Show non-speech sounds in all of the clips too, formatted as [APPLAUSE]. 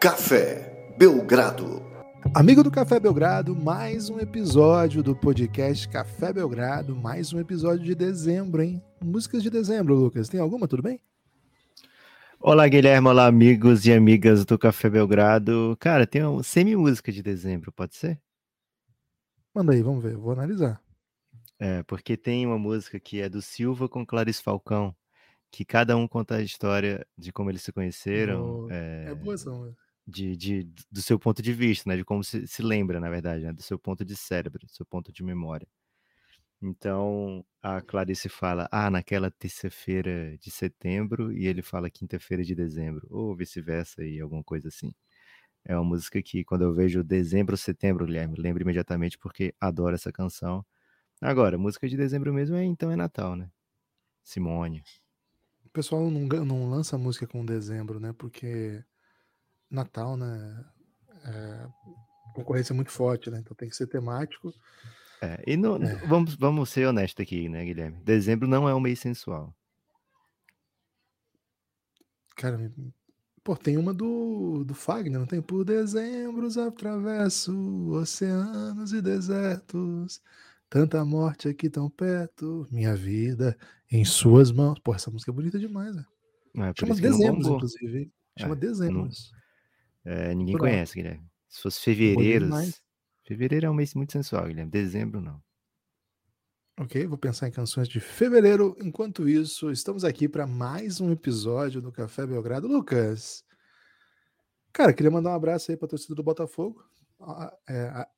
Café Belgrado. Amigo do Café Belgrado, mais um episódio do podcast Café Belgrado, mais um episódio de dezembro, hein? Músicas de dezembro, Lucas. Tem alguma? Tudo bem? Olá, Guilherme. Olá, amigos e amigas do Café Belgrado. Cara, tem uma semi-música de dezembro, pode ser? Manda aí, vamos ver. Vou analisar. É, porque tem uma música que é do Silva com Clarice Falcão, que cada um conta a história de como eles se conheceram. No... É... é boa essa música de, de, do seu ponto de vista, né? De como se, se lembra, na verdade, né? Do seu ponto de cérebro, do seu ponto de memória. Então, a Clarice fala, ah, naquela terça-feira de setembro, e ele fala quinta-feira de dezembro, ou vice-versa, e alguma coisa assim. É uma música que, quando eu vejo dezembro setembro, Guilherme, lembro imediatamente porque adoro essa canção. Agora, música de dezembro mesmo é então é Natal, né? Simone. O pessoal não, não lança música com dezembro, né? Porque Natal, né? É, concorrência muito forte, né? Então tem que ser temático. É, e no, é. Vamos, vamos ser honestos aqui, né, Guilherme? Dezembro não é um mês sensual. Cara, pô, tem uma do, do Fagner, não tem? Por dezembros atravesso oceanos e desertos, tanta morte aqui tão perto, minha vida em suas mãos. Pô, essa música é bonita demais, né? É, Chama Dezembros, inclusive. Chama é, Dezembros. É, ninguém Pronto. conhece, Guilherme. Se fosse fevereiro. Fevereiro é um mês muito sensual, Guilherme. Dezembro, não. Ok, vou pensar em canções de fevereiro. Enquanto isso, estamos aqui para mais um episódio do Café Belgrado. Lucas, cara, queria mandar um abraço aí para a torcida do Botafogo. A, é, a,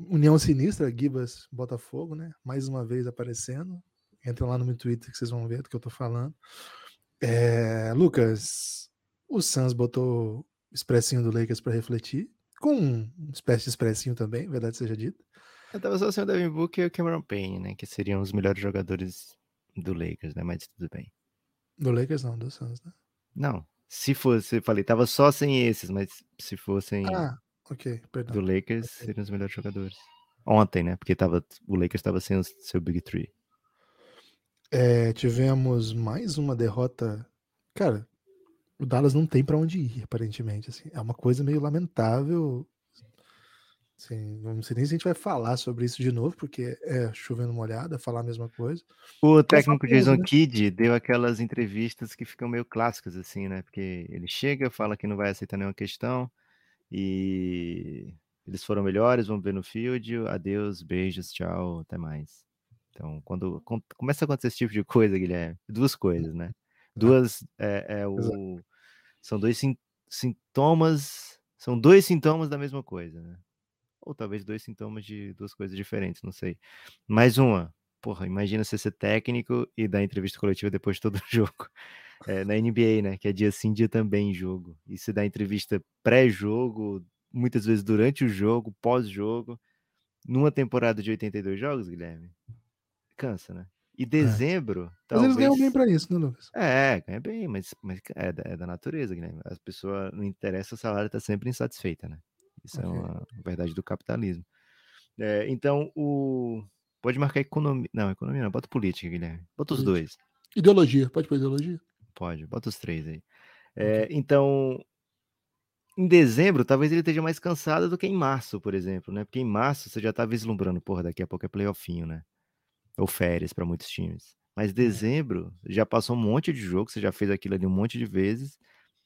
União Sinistra, Gibas Botafogo, né? Mais uma vez aparecendo. Entrem lá no meu Twitter que vocês vão ver do que eu tô falando. É, Lucas, o Suns botou expressinho do Lakers para refletir, com uma espécie de expressinho também, verdade seja dita. Eu tava só sem o Devin Booker e o Cameron Payne, né, que seriam os melhores jogadores do Lakers, né, mas tudo bem. Do Lakers não, do Suns, né? Não, se fosse, eu falei, tava só sem esses, mas se fossem ah, do Lakers, okay. seriam os melhores jogadores. Ontem, né, porque tava, o Lakers tava sem o seu Big Three. É, tivemos mais uma derrota, cara, o Dallas não tem para onde ir, aparentemente. Assim. É uma coisa meio lamentável. Assim, não sei nem se a gente vai falar sobre isso de novo, porque é chovendo molhada, falar a mesma coisa. O técnico Jason né? Kidd deu aquelas entrevistas que ficam meio clássicas, assim, né? Porque ele chega, fala que não vai aceitar nenhuma questão e eles foram melhores, vamos ver no field. Adeus, beijos, tchau, até mais. Então, quando, quando começa a acontecer esse tipo de coisa, Guilherme, duas coisas, né? Duas é, é o, são dois sintomas, são dois sintomas da mesma coisa, né? Ou talvez dois sintomas de duas coisas diferentes, não sei. Mais uma, porra, imagina você ser técnico e dar entrevista coletiva depois de todo o [LAUGHS] jogo. É, na NBA, né? Que é dia sim, dia também jogo. E se dá entrevista pré-jogo, muitas vezes durante o jogo, pós-jogo, numa temporada de 82 jogos, Guilherme, cansa, né? E é. dezembro. É. Talvez... Mas eles ganham bem para isso, né, Lucas? É, ganha bem, mas, mas é, da, é da natureza, Guilherme. As pessoas não interessa, o salário está sempre insatisfeita, né? Isso okay. é uma verdade do capitalismo. É, então, o. Pode marcar economia. Não, economia não, bota política, Guilherme. Bota os dois. Ideologia, pode pôr ideologia? Pode, bota os três aí. É, okay. Então, em dezembro, talvez ele esteja mais cansado do que em março, por exemplo, né? Porque em março você já tá vislumbrando, porra, daqui a pouco é playoffinho, né? Ou férias para muitos times. Mas uhum. dezembro já passou um monte de jogo, você já fez aquilo ali um monte de vezes,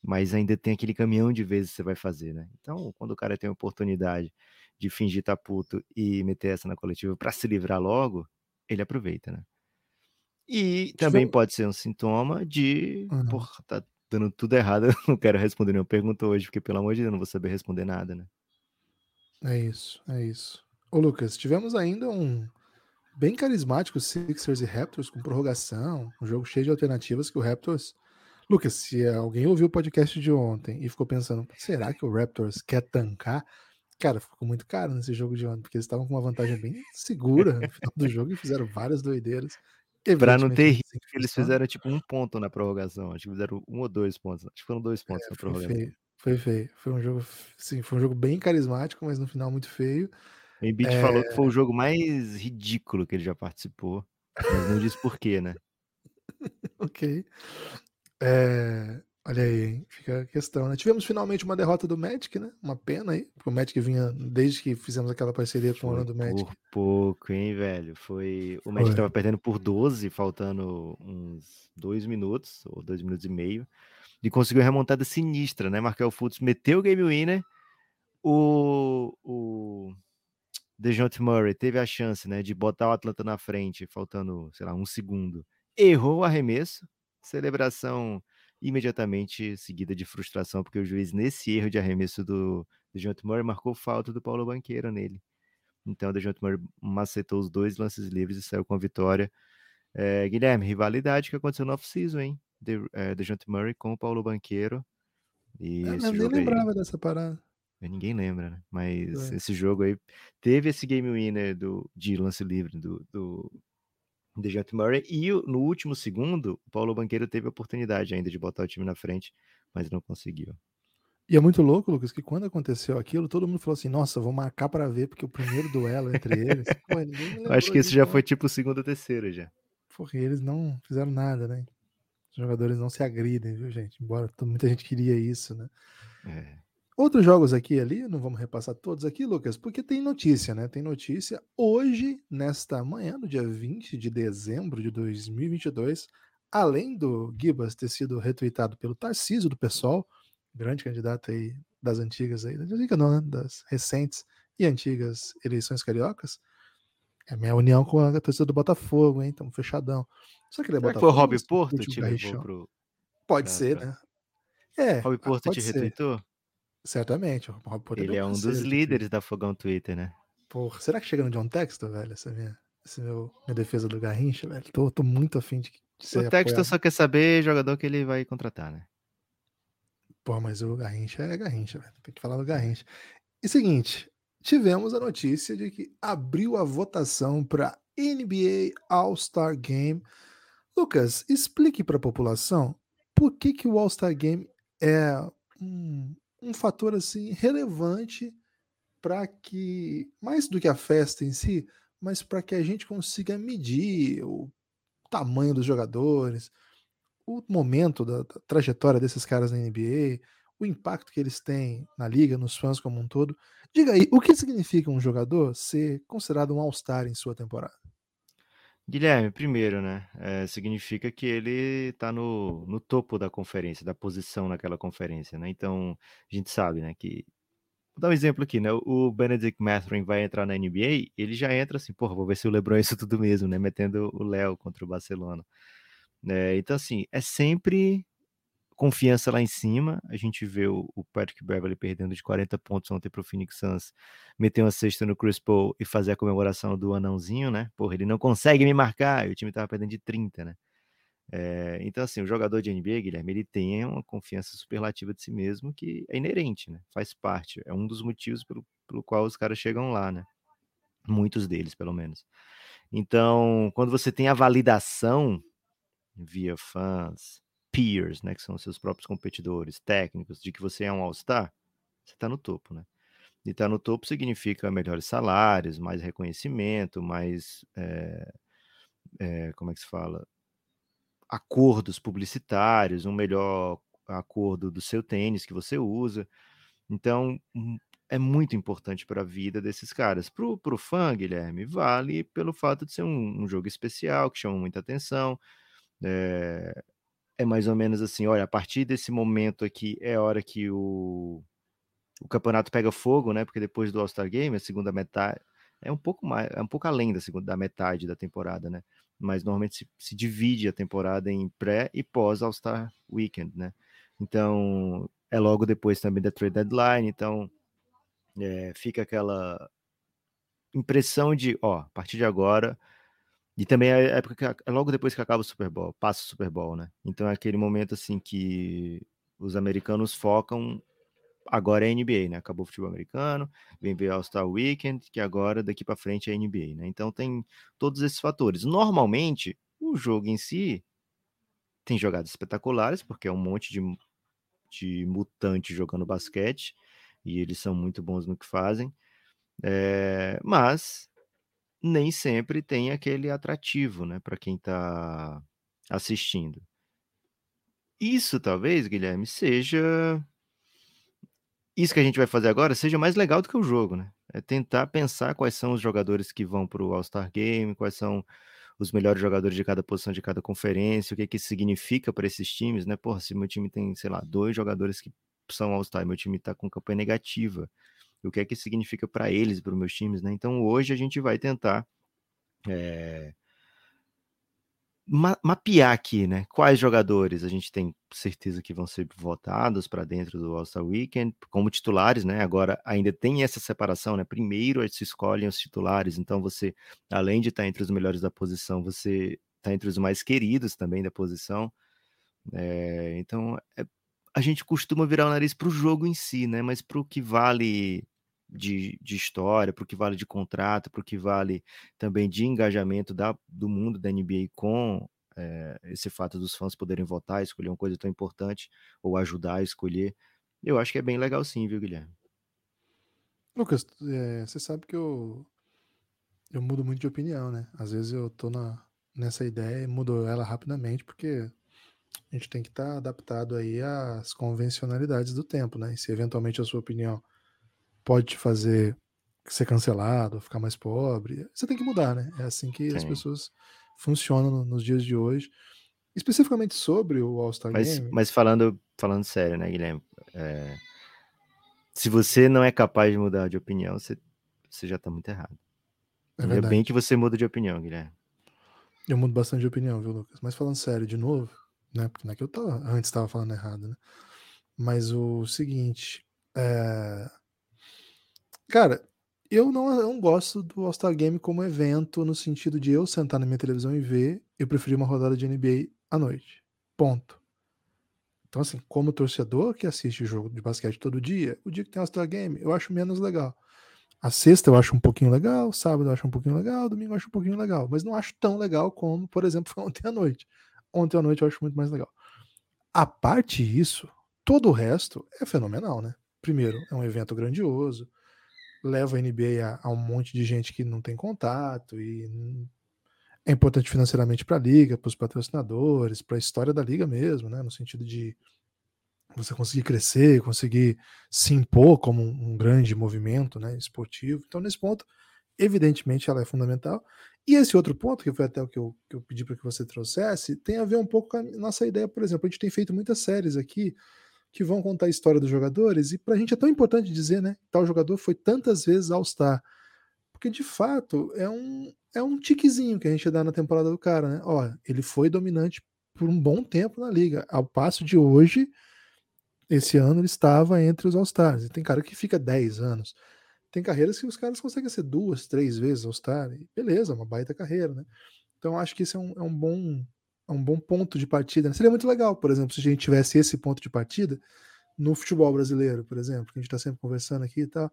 mas ainda tem aquele caminhão de vezes que você vai fazer, né? Então, quando o cara tem a oportunidade de fingir tá puto e meter essa na coletiva para se livrar logo, ele aproveita, né? E também pode ser um sintoma de, uhum. porra, tá dando tudo errado, [LAUGHS] eu não quero responder nenhuma pergunta hoje, porque pelo amor de Deus, eu não vou saber responder nada, né? É isso, é isso. Ô Lucas, tivemos ainda um, bem carismático Sixers e Raptors com prorrogação, um jogo cheio de alternativas que o Raptors. Lucas, se alguém ouviu o podcast de ontem e ficou pensando, será que o Raptors quer tancar? Cara, ficou muito caro nesse jogo de ontem, porque eles estavam com uma vantagem bem segura no final do jogo e fizeram várias doideiras. Pra não ter risco, eles fizeram tipo um ponto na prorrogação. Acho que fizeram um ou dois pontos. Acho que foram dois pontos é, na prorrogação. Foi feio, foi feio. Foi um jogo, sim, foi um jogo bem carismático, mas no final muito feio. O Embiid é... falou que foi o jogo mais ridículo que ele já participou, mas não disse por quê, né? [LAUGHS] ok. É... Olha aí, fica a questão, né? Tivemos finalmente uma derrota do Magic, né? Uma pena aí, porque o Magic vinha desde que fizemos aquela parceria com o Orlando Magic. Por pouco, hein, velho? Foi. O Magic Foi. tava perdendo por 12, faltando uns dois minutos, ou dois minutos e meio. E conseguiu remontada sinistra, né? Markel Fultz meteu o game winner. O, o DeJounte Murray teve a chance, né, de botar o Atlanta na frente, faltando, sei lá, um segundo. Errou o arremesso. Celebração imediatamente seguida de frustração, porque o juiz, nesse erro de arremesso do DeJounte Murray, marcou falta do Paulo Banqueiro nele. Então, o DeJounte Murray macetou os dois lances livres e saiu com a vitória. É, Guilherme, rivalidade que aconteceu no off-season, hein? De, é, DeJounte Murray com o Paulo Banqueiro. E Eu esse nem jogo aí, lembrava dessa parada. Ninguém lembra, né? Mas É. esse jogo aí teve esse game winner do, de lance livre do, do DeJounte Murray. E no último segundo, o Paulo Banqueiro teve a oportunidade ainda de botar o time na frente, mas não conseguiu. E é muito louco, Lucas, que quando aconteceu aquilo, todo mundo falou assim: nossa, vou marcar pra ver, porque o primeiro duelo entre eles. Pô, Eu acho que esse já não. foi tipo o segundo ou terceiro já. Porque eles não fizeram nada, né? Os jogadores não se agridem, viu, gente? Embora muita gente queria isso, né? É. Outros jogos aqui e ali, não vamos repassar todos aqui, Lucas, porque tem notícia, né? Tem notícia hoje, nesta manhã, no dia 20 de dezembro de 2022, além do Gibas ter sido retweetado pelo Tarcísio do PSOL, grande candidato aí das antigas aí, das antigas não, né? Das recentes e antigas eleições cariocas. É minha união com a torcida do Botafogo, hein? Estamos fechadão. Só que ele é Será que foi o Botafogo, Rob Porto te levou pro. Pode pra- ser, pra- né? É, Rob ah, Porto te ser. Certamente. Ele é um dos de líderes da Fogão Twitter, né? Porra, será que chega no John Textor, velho? Essa minha, essa meu, minha defesa do Garrincha, velho. Tô, tô muito afim de, de ser O Texto apoiado. só quer saber jogador que ele vai contratar, né? Pô, mas o Garrincha é Garrincha, velho. Tem que falar do Garrincha. E seguinte, tivemos a notícia de que abriu a votação para NBA All-Star Game. Lucas, explique para a população por que, que o All-Star Game é um, um fator assim relevante para que, mais do que a festa em si, mas para que a gente consiga medir o tamanho dos jogadores, o momento da, da trajetória desses caras na NBA, o impacto que eles têm na liga, nos fãs como um todo. Diga aí, o que significa um jogador ser considerado um All-Star em sua temporada? Guilherme, primeiro, né? é, significa que ele tá no, no topo da conferência, da posição naquela conferência, né? Então, a gente sabe, né, que. Vou dar um exemplo aqui, né? O Benedict Mathurin vai entrar na NBA, ele já entra assim, porra, vou ver se o LeBron é isso tudo mesmo, né? Metendo o Léo contra o Barcelona. É, então, assim, é sempre confiança lá em cima. A gente vê o, o Patrick Beverly perdendo de 40 pontos ontem para o Phoenix Suns, meter uma cesta no Chris Paul e fazer a comemoração do anãozinho, né? Porra, ele não consegue me marcar e o time tava perdendo de 30, né? É, então, assim, o jogador de NBA, Guilherme, ele tem uma confiança superlativa de si mesmo que é inerente, né? Faz parte. É um dos motivos pelo, pelo qual os caras chegam lá, né? Muitos deles, pelo menos. Então, quando você tem a validação via fãs, peers, né, que são seus próprios competidores, técnicos, de que você é um All-Star, você está no topo, né? E estar tá no topo significa melhores salários, mais reconhecimento, mais. É, é, como é que se fala? Acordos publicitários, um melhor acordo do seu tênis que você usa. Então, é muito importante para a vida desses caras. Para o fã, Guilherme, vale pelo fato de ser um, um jogo especial, que chama muita atenção. É, é mais ou menos assim, olha, a partir desse momento aqui é a hora que o, o campeonato pega fogo, né? Porque depois do All-Star Game, a segunda metade é um pouco mais, é um pouco além da segunda da metade da temporada, né? Mas normalmente se, se divide a temporada em pré e pós All-Star Weekend, né? Então, é logo depois também da trade deadline, então é, fica aquela impressão de, ó, a partir de agora e também é época que é logo depois que acaba o Super Bowl, passa o Super Bowl, né? Então é aquele momento assim que os americanos focam. Agora é NBA, né? Acabou o futebol americano, vem ver All-Star Weekend, que agora daqui para frente é NBA, né? Então tem todos esses fatores. Normalmente, o jogo em si tem jogadas espetaculares, porque é um monte de, de mutante jogando basquete, e eles são muito bons no que fazem. É, mas nem sempre tem aquele atrativo, né, para quem está assistindo. isso talvez, Guilherme, seja isso que a gente vai fazer agora seja mais legal do que o jogo, né? É tentar pensar quais são os jogadores que vão para o All-Star Game, quais são os melhores jogadores de cada posição de cada conferência, o que, que isso significa para esses times, né? Porra, se meu time tem, sei lá, dois jogadores que são All-Star, meu time está com campanha negativa, o que é que significa para eles, para os meus times, né? Então hoje a gente vai tentar é, ma mapear aqui, né? Quais jogadores a gente tem certeza que vão ser votados para dentro do All-Star Weekend como titulares, né? Agora ainda tem essa separação, né? Primeiro se escolhem os titulares, então você, além de estar entre os melhores da posição, você está entre os mais queridos também da posição. É, então é, a gente costuma virar o nariz para o jogo em si, né? Mas para o que vale de, de história, para o que vale de contrato, para o que vale também de engajamento da, do mundo da NBA com é, esse fato dos fãs poderem votar, escolher uma coisa tão importante, ou ajudar a escolher. Eu acho que é bem legal sim, viu, Guilherme? Lucas, é, você sabe que eu, eu mudo muito de opinião, né? Às vezes eu tô na, nessa ideia e mudo ela rapidamente, porque a gente tem que estar tá adaptado aí às convencionalidades do tempo, né? E se eventualmente a sua opinião pode te fazer ser cancelado, ficar mais pobre. Você tem que mudar, né? É assim que Sim. as pessoas funcionam nos dias de hoje. Especificamente sobre o All-Star Game. Mas falando, falando sério, né, Guilherme? É... Se você não é capaz de mudar de opinião, você, você já está muito errado. É Ainda bem que você muda de opinião, Guilherme. Eu mudo bastante de opinião, viu, Lucas? Mas falando sério, de novo, né? Porque não é que eu tava, antes estava falando errado, né? Mas o seguinte, é... Cara, eu não, eu não gosto do All-Star Game como evento, no sentido de eu sentar na minha televisão e ver. Eu preferi uma rodada de NBA à noite. Ponto. Então, assim, como torcedor que assiste jogo de basquete todo dia, o dia que tem All-Star Game, eu acho menos legal. A sexta eu acho um pouquinho legal, sábado eu acho um pouquinho legal, domingo eu acho um pouquinho legal, mas não acho tão legal como, por exemplo, foi [LAUGHS] ontem à noite. Ontem à noite eu acho muito mais legal. A parte disso, todo o resto é fenomenal, né? Primeiro, é um evento grandioso leva a NBA a, a, um monte de gente que não tem contato e é importante financeiramente para a liga, para os patrocinadores, para a história da liga mesmo, né? No sentido de você conseguir crescer, conseguir se impor como um, um grande movimento, né? Esportivo. Então, nesse ponto, evidentemente, ela é fundamental. E esse outro ponto, que foi até o que eu, que eu pedi para que você trouxesse, tem a ver um pouco com a nossa ideia, por exemplo. A gente tem feito muitas séries aqui que vão contar a história dos jogadores, e para a gente é tão importante dizer, né? Tal jogador foi tantas vezes All-Star. Porque de fato é um, é um tiquezinho que a gente dá na temporada do cara, né? Ó, ele foi dominante por um bom tempo na liga. Ao passo de hoje, esse ano ele estava entre os All-Stars. E tem cara que fica 10 anos. Tem carreiras que os caras conseguem ser duas, três vezes All-Star. Beleza, uma baita carreira, né? Então acho que isso é um, é um bom é um bom ponto de partida. Né? Seria muito legal, por exemplo, se a gente tivesse esse ponto de partida no futebol brasileiro, por exemplo, que a gente está sempre conversando aqui e tal.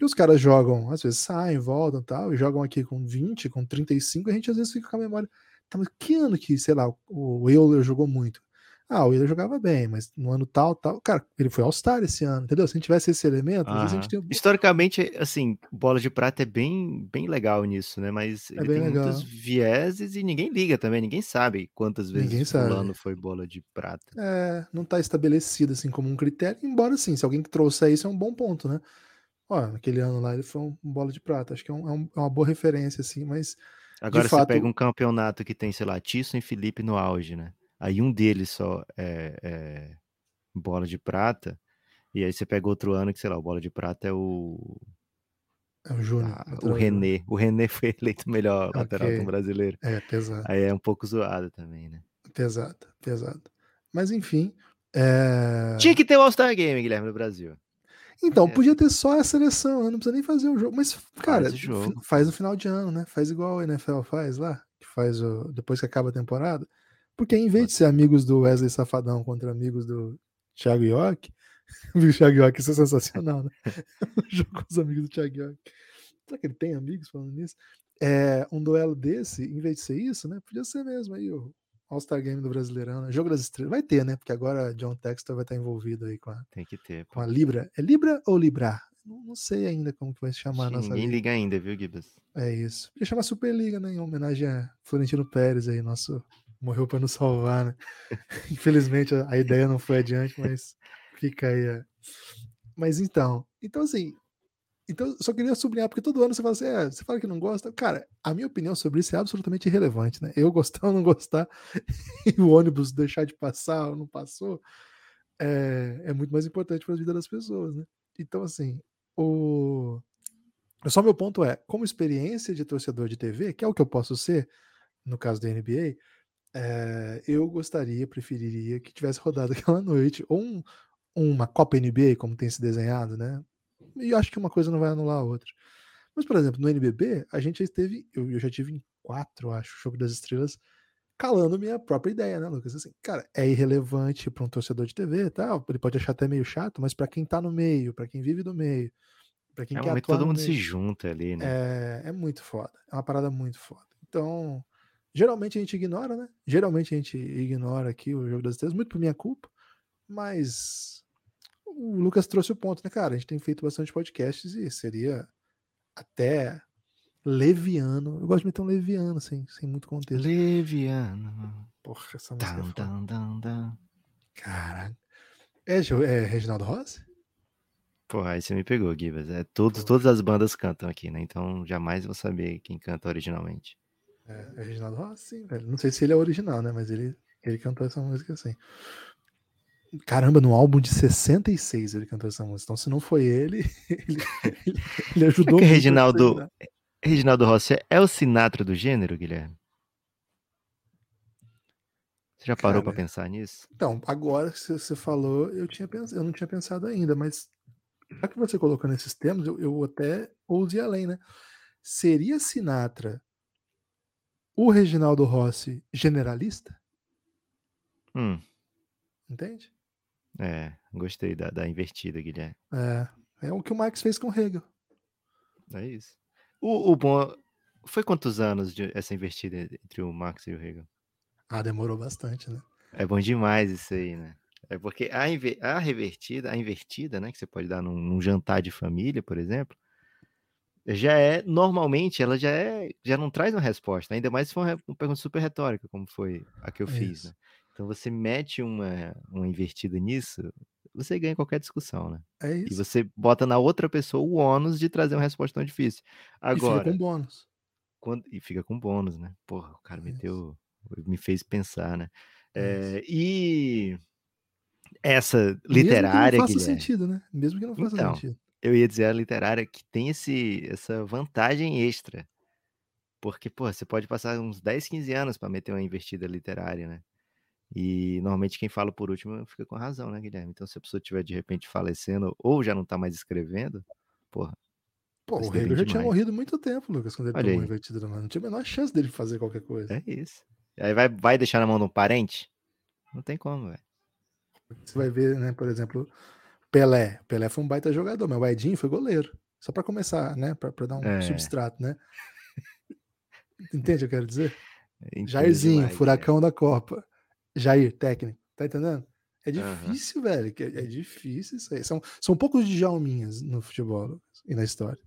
E os caras jogam, às vezes saem, voltam tal, e jogam aqui com 20, com 35, e a gente às vezes fica com a memória. Tá, mas que ano que, sei lá, o Euler jogou muito? Ah, o Willer jogava bem, mas no ano tal, tal. Cara, ele foi All-Star esse ano, entendeu? Se a gente tivesse esse elemento, a gente tem. Historicamente, assim, bola de prata é bem, bem legal nisso, né? Mas é ele tem legal. muitos vieses e ninguém liga também, ninguém sabe quantas vezes ninguém fulano foi bola de prata. É, não tá estabelecido assim como um critério, embora sim, se alguém que trouxer isso é um bom ponto, né? Ó, naquele ano lá ele foi um bola de prata, acho que é, um, é, é uma boa referência, assim, mas. Agora você fato... pega um campeonato que tem, sei lá, Tisson e Felipe no auge, né? Aí um deles só é, é, bola de prata, e aí você pega outro ano que, sei lá, o bola de prata é o. É o Júnior. Ah, o René. O René [LAUGHS] foi eleito o melhor okay. lateral do brasileiro. É, pesado. Aí é um pouco zoado também, né? Pesado, pesado. Mas enfim. É... Tinha que ter o All-Star Game, Guilherme, no Brasil. Então, é. podia ter só a seleção, né? não precisa nem fazer o jogo. Mas, cara, faz, jogo. faz no final de ano, né? Faz igual a NFL faz lá, que faz o... depois que acaba a temporada. Porque em vez de ser amigos do Wesley Safadão contra amigos do Thiago York, [LAUGHS] o Thiago York, isso é sensacional, né? [LAUGHS] o jogo com os amigos do Thiago York. Será que ele tem amigos falando nisso? É, um duelo desse, em vez de ser isso, né? Podia ser mesmo aí o All-Star Game do Brasileirão, né? Jogo das Estrelas. Vai ter, né? Porque agora John Textor vai estar envolvido aí com a, tem que ter, com a Libra. É Libra ou Libra? Não, não sei ainda como que vai se chamar a nossa Ninguém liga ainda, viu, Gibas? É isso. Podia chamar Superliga, né? Em homenagem a Florentino Pérez aí, nosso morreu para nos salvar, né? [LAUGHS] Infelizmente a, ideia não foi adiante, mas fica aí. É. Mas então, então assim, então só queria sublinhar, porque todo ano você fala assim, é, você fala que não gosta. Cara, a minha opinião sobre isso é absolutamente irrelevante, né? Eu gostar ou não gostar, [LAUGHS] e o ônibus deixar de passar ou não passou, é, é muito mais importante para a vida das pessoas, né? Então, assim, o. Só meu ponto é, como experiência de torcedor de TV, que é o que eu posso ser, no caso da NBA, é, eu gostaria, preferiria que tivesse rodado [LAUGHS] aquela noite, ou um, uma Copa NBA, como tem se desenhado, né? E acho que uma coisa não vai anular a outra. Mas, por exemplo, no NBB, a gente já esteve, eu, eu já tive em quatro, acho, Jogo das Estrelas, calando minha própria ideia, né, Lucas? Assim, cara, é irrelevante para um torcedor de TV, tá? Ele pode achar até meio chato, mas para quem tá no meio, para quem vive no meio, para quem é quer um todo mundo meio, se junta ali, né? É, é muito foda. É uma parada muito foda. Então, geralmente a gente ignora, né? Geralmente a gente ignora aqui o jogo das estrelas, muito por minha culpa, mas o Lucas trouxe o ponto, né, cara? A gente tem feito bastante podcasts e seria até leviano. Eu gosto de meter um leviano, assim, sem muito contexto. Leviano. Porra, essa música. Dun, dun, dun, Caraca. É, é Reginaldo Rossi? Porra, aí você me pegou, Gibas. É, todos, todas as bandas cantam aqui, né? Então jamais vou saber quem canta originalmente. É, é Reginaldo Rossi, velho. Não sei se ele é original, né? Mas ele, ele cantou essa música assim. Caramba, no álbum de 66 ele cantou essa música. Então, se não foi ele, [LAUGHS] ele, ele, ele ajudou. É que Reginaldo, Reginaldo Rossi é o Sinatra do gênero, Guilherme? Você já parou para pensar nisso? Então, agora que você falou, eu, tinha pens... eu não tinha pensado ainda, mas já que você colocou nesses termos, eu, eu até ousei além, né? Seria Sinatra o Reginaldo Rossi generalista? Hum. Entende? É, gostei da, da invertida, Guilherme. É, é o que o Marx fez com o Hegel. É isso. O, o bom. Foi quantos anos de, essa invertida entre o Marx e o Hegel? Ah, demorou bastante, né? É bom demais isso aí, né? É porque a, a revertida, a invertida, né, que você pode dar num, num, jantar de família, por exemplo, já é normalmente ela já é já não traz uma resposta, ainda mais se for uma, pergunta super retórica, como foi a que eu é fiz, né? Então você mete uma, uma invertida nisso, você ganha qualquer discussão, né? É isso. E você bota na outra pessoa o ônus de trazer uma resposta tão difícil. Agora. E fica com bônus. Quando, e fica com bônus, né? Porra, o cara é meteu. Me fez pensar, né? É, e essa literária. Mesmo que não faça Guilherme, sentido, né? Mesmo que não faça então, sentido. Eu ia dizer a literária que tem esse, essa vantagem extra. Porque, pô, você pode passar uns 10, 15 anos para meter uma invertida literária, né? E normalmente quem fala por último fica com razão, né, Guilherme? Então, se a pessoa estiver de repente falecendo ou já não tá mais escrevendo, porra. Pô, o Hegel já tinha morrido muito tempo, Lucas, quando ele Olha tomou invertida. Não tinha a menor chance dele fazer qualquer coisa. É isso. Aí vai, vai deixar na mão de um parente? Não tem como, velho. Você vai ver, né, por exemplo, Pelé. Pelé foi um baita jogador, mas o Edinho foi goleiro. Só para começar, né? Para dar um é. substrato, né? Entende o que eu quero dizer? Entendi Jairzinho, furacão é. da Copa. Jair, técnico. Tá entendendo? É difícil, uhum. velho. É, difícil isso aí. São, são poucos de Jalminhas no futebol e na história.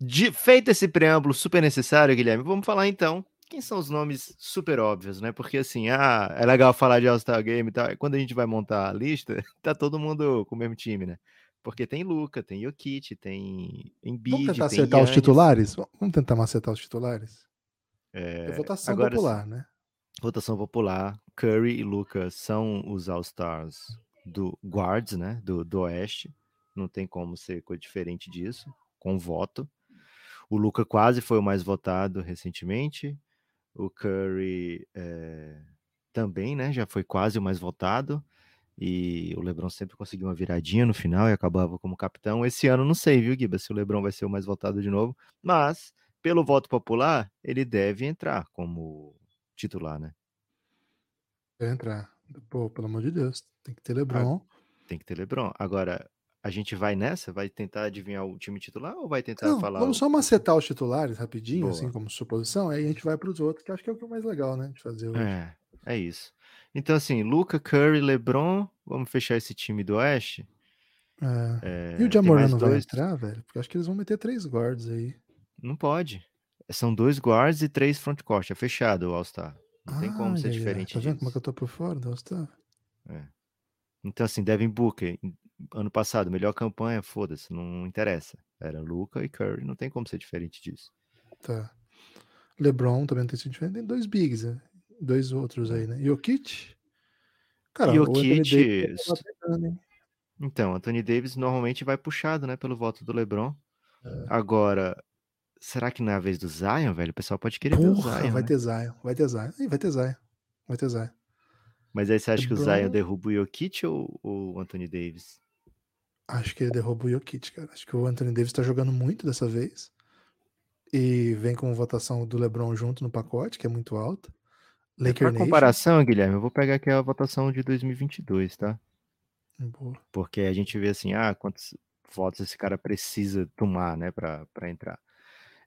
De, feito esse preâmbulo super necessário, Guilherme, vamos falar então quem são os nomes super óbvios, né? Porque assim, ah, é legal falar de All-Star Game e tal. Quando a gente vai montar a lista, [LAUGHS] tá todo mundo com o mesmo time, né? Porque tem Luca, tem Jokic, tem Embiid, Vamos tentar acertar Giannis. os titulares? Vamos tentar acertar os titulares? É, é votação agora, popular, né? Votação popular. Curry e Luca são os All-Stars do Guards, né? Do, do Oeste. Não tem como ser coisa diferente disso, com voto. O Luca quase foi o mais votado recentemente. O Curry é, também, né? Já foi quase o mais votado. E o LeBron sempre conseguiu uma viradinha no final e acabava como capitão. Esse ano não sei, viu, Giba, se o LeBron vai ser o mais votado de novo. Mas, pelo voto popular, ele deve entrar como titular, né? Deve entrar. Pô, pelo amor de Deus, tem que ter LeBron. Ah, tem que ter LeBron. Agora, a gente vai nessa? Vai tentar adivinhar o time titular ou vai tentar Não, falar? Vamos o... só macetar os titulares rapidinho, assim, Boa. assim como suposição, aí a gente vai para os outros, que acho que é o que é mais legal, né? De fazer hoje. É, é isso. Então, assim, Luca, Curry, LeBron, vamos fechar esse time do Oeste. É. É, e o Jamoran não dois... vai entrar, velho? Porque acho que eles vão meter três guards aí. Não pode. São dois guards e três frontcourt. É fechado o All-Star. Não tem como ser ai. diferente Tá vendo disso. como é que eu tô por fora do All-Star? Então, assim, Devin Booker, ano passado, melhor campanha, foda-se, não interessa. Era Luca e Curry, não tem como ser diferente disso. Tá. LeBron também não tem sido diferente. Tem dois bigs, né? Dois outros É. aí, né? Jokic. Cara, o Jokic, Davis pegando, hein? Então, Anthony Davis normalmente vai puxado, né, pelo voto do LeBron. É. Agora, será que não é a vez do Zion, velho? O pessoal pode querer ver o Porra, Zion, vai né? ter Zion. Vai ter Zion. Vai ter Zion. Vai ter Zion. Mas aí você acha que o Zion LeBron- derruba o Jokic ou ou o Anthony Davis? Acho que ele derruba o Jokic, cara. Acho que o Anthony Davis tá jogando muito dessa vez. E vem com votação do LeBron junto no pacote, que é muito alta. Laker Para comparação, Guilherme, eu vou pegar aqui a votação de 2022, tá? Boa. Porque a gente vê assim, ah, quantos votos esse cara precisa tomar, né, para entrar.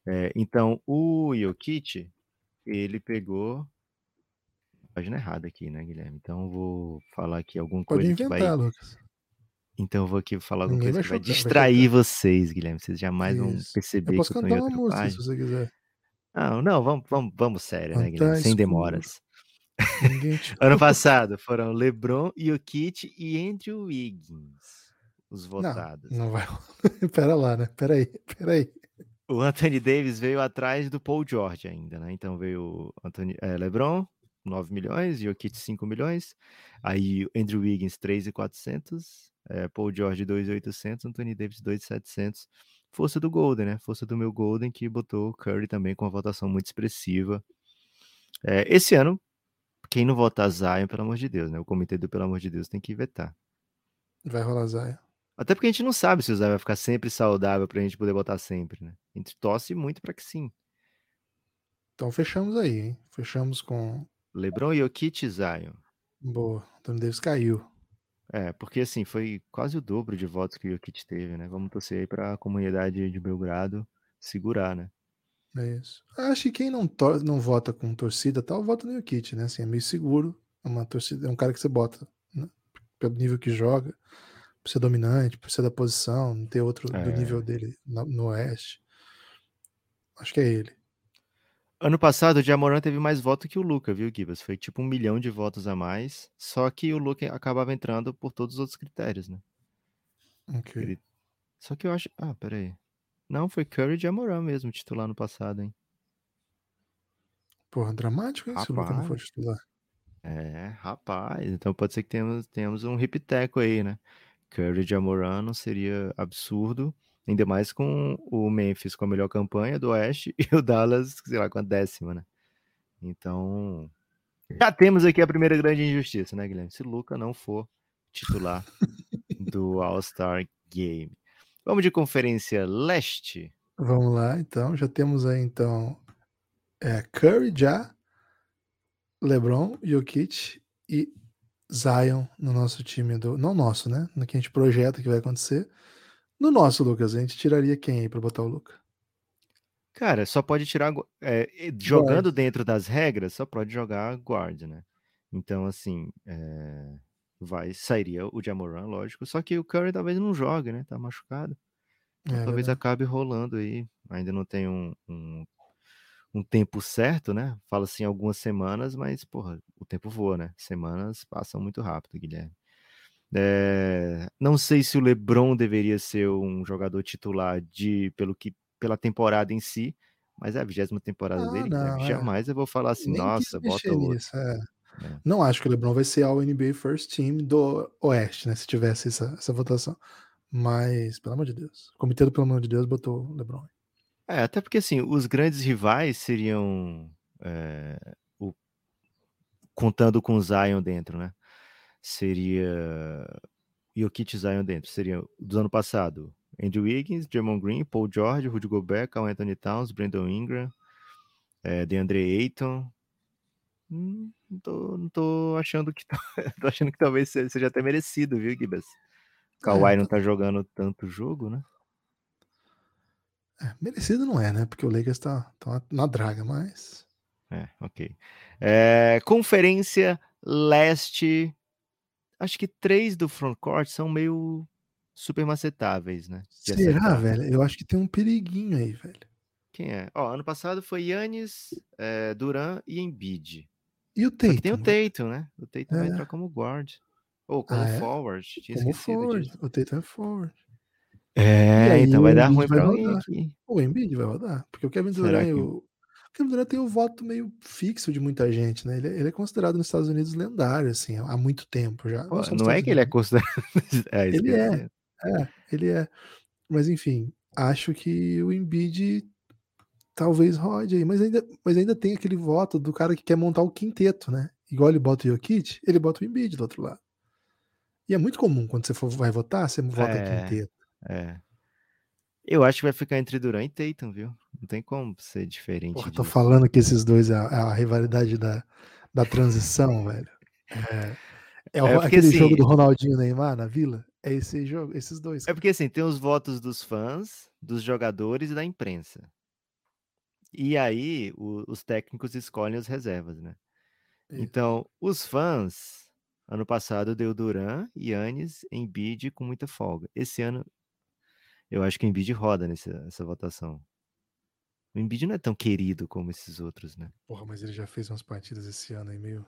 É, então, o Jokic, ele pegou. Página errada aqui, né, Guilherme? Então, eu vou falar aqui alguma Pode coisa que vai. inventar, Lucas. Então, eu vou aqui falar alguma Ninguém coisa vai que vai chutar, vai distrair vocês, Guilherme. Vocês jamais vão Isso. perceber Eu que eu tô em cantar uma outra música página. se você quiser. Não, não, vamos, vamos, vamos sério, né, Guilherme? Sem demoras. [LAUGHS] Te... Ano passado foram LeBron, Jokic e Andrew Wiggins, os votados. Não vai. [LAUGHS] Pera lá, né? Pera aí, pera aí. O Anthony Davis veio atrás do Paul George ainda, né? Então veio o Anthony, eh, LeBron, 9 milhões, Jokic 5 milhões, aí o Andrew Wiggins 3,400, eh, Paul George 2,800, Anthony Davis 2,700. Força do Golden, né? Força do meu Golden que botou o Curry também com uma votação muito expressiva. Eh, esse ano, quem não votar Zion, pelo amor de Deus, né? O comitê do pelo amor de Deus tem que vetar. Vai rolar Zion. Até porque a gente não sabe se o Zion vai ficar sempre saudável pra gente poder botar sempre, né? A gente torce muito pra que sim. Então fechamos aí, hein? Fechamos com. LeBron, Jokic e Zion. Boa. Anthony Davis caiu. É, porque assim, foi quase o dobro de votos que o Jokic teve, né? Vamos torcer aí pra comunidade de Belgrado segurar, né? É isso. Acho que quem não, não vota com torcida tal, vota no Jokic, né? Assim, é meio seguro. É uma torcida, é um cara que você bota, né? Pelo nível que joga, por ser dominante, por ser da posição, não ter outro do É. nível dele na- no Oeste. Acho que é ele. Ano passado, o Jamoran teve mais voto que o Luca, viu, Gibas? Foi tipo um milhão de votos a mais. Só que o Luca acabava entrando por todos os outros critérios, né? Ok. Ele- Só que eu acho. Ah, peraí. Não, foi Curry e Jamoran mesmo, titular no passado, hein? Porra, dramático, hein? Se o Luca não for titular. É, rapaz. Então pode ser que tenhamos, tenhamos um ripteco aí, né? Curry e Jamoran não seria absurdo. Ainda mais com o Memphis com a melhor campanha do Oeste [LAUGHS] e o Dallas, sei lá, com a décima, né? Então, já temos aqui a primeira grande injustiça, né, Guilherme? Se Luca não for titular do All-Star Game. Vamos de conferência leste. Vamos lá, então. Já temos aí, então, é, Curry já, LeBron, Jokic e Zion no nosso time do. Não nosso, né? No que a gente projeta que vai acontecer. No nosso, Lucas, a gente tiraria quem aí pra botar o Luca? Cara, só pode tirar. é, jogando dentro das regras, só pode jogar guard, né? Então, assim, é, vai, sairia o Jamoran, lógico. Só que o Curry talvez não jogue, né? Tá machucado. Então, É, talvez verdade. acabe rolando aí. Ainda não tem um, um, um tempo certo, né? Fala assim algumas semanas, mas, porra, o tempo voa, né? Semanas passam muito rápido, Guilherme. É, não sei se o LeBron deveria ser um jogador titular de pelo que pela temporada em si, mas é a vigésima temporada Ah, dele, não, Guilherme. é. Jamais eu vou falar assim, Nem nossa, bota mexer outro. é. É. Não acho que o LeBron vai ser ao NBA First Team do Oeste, né? Se tivesse essa, essa votação. Mas, pelo amor de Deus. O comitê do Pelo amor de Deus botou o LeBron. É, até porque assim, os grandes rivais seriam é, o- contando com o Zion dentro, né? Seria Jokic Zion dentro. Seria do ano passado, Andrew Wiggins, Draymond Green, Paul George, Rudy Gobert, Carl Anthony Towns, Brandon Ingram, é, DeAndre Ayton. Hum, não, tô, não tô achando que [LAUGHS] tô achando que talvez se- seja até merecido, viu, Gibas? Kawhi É, não tá jogando tanto jogo, né? É, merecido não é, né? Porque o Lakers tá, tá na- na draga, mas. É, ok. É, conferência Leste. Acho que três do frontcourt são meio super macetáveis, né? Será, acertar. velho? Eu acho que tem um periguinho aí, velho. Quem é? Ó, ano passado foi Yannis, é, Duran e Embiid. E o Tatum? tem o Tatum, né? O Tatum vai É. entrar como guard. Ou como Ah, é? forward. Tinha Como esquecido forward. disso. O Tatum é forward. É, aí então vai dar ruim vai pra alguém rodar. aqui. O Embiid vai rodar. Porque o Kevin Durant, e que- o... o Kevin Durant tem o voto meio fixo de muita gente, né? Ele, ele é considerado nos Estados Unidos lendário, assim, há muito tempo já. Pô, nos não é que ele é considerado. [LAUGHS] é, Ele é. É, ele é. Mas enfim, acho que o Embiid talvez rode aí. Mas ainda, mas ainda tem aquele voto do cara que quer montar o quinteto, né? Igual ele bota o Jokic, ele bota o Embiid do outro lado. E é muito comum quando você for, vai votar, você vota É. quinteto. É. Eu acho que vai ficar entre Durant e Tatum, viu? Não tem como ser diferente Porra, tô disso. falando que esses dois é a, é a rivalidade da, da transição, [LAUGHS] velho. É, é o- É porque, aquele jogo assim- do Ronaldinho Neymar na Vila. É esse jogo, esses dois. É porque assim, tem os votos dos fãs, dos jogadores e da imprensa. E aí, o- os técnicos escolhem as reservas, né? Isso. Então, os fãs, ano passado deu Duran, Yannis, Embiid com muita folga. Esse ano, eu acho que o Embiid roda nessa, nessa votação. O Embiid não é tão querido como esses outros, né? Porra, mas ele já fez umas partidas esse ano aí meio.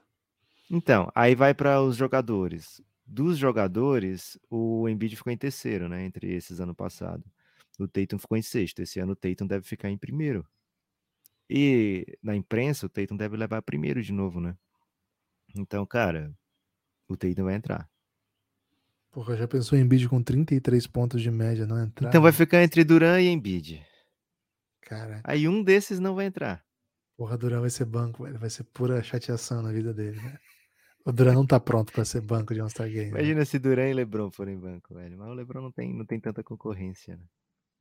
Então, aí vai para os jogadores. Dos jogadores, o Embiid ficou em terceiro, né? Entre esses ano passado. O Tatum ficou em sexto. Esse ano o Tatum deve ficar em primeiro. E na imprensa, o Tatum deve levar primeiro de novo, né? Então, cara, o Tatum vai entrar. Porra, já pensou em Embiid com 33 pontos de média não entrar? Então vai ficar entre Duran e Embiid. Cara, Aí um desses não vai entrar. porra, Duran vai ser banco, velho. Vai ser pura chateação na vida dele, né? O Duran não tá pronto pra ser banco de All-Star Game. né? Imagina se Duran e LeBron forem banco, velho. Mas o LeBron não tem, não tem tanta concorrência, né?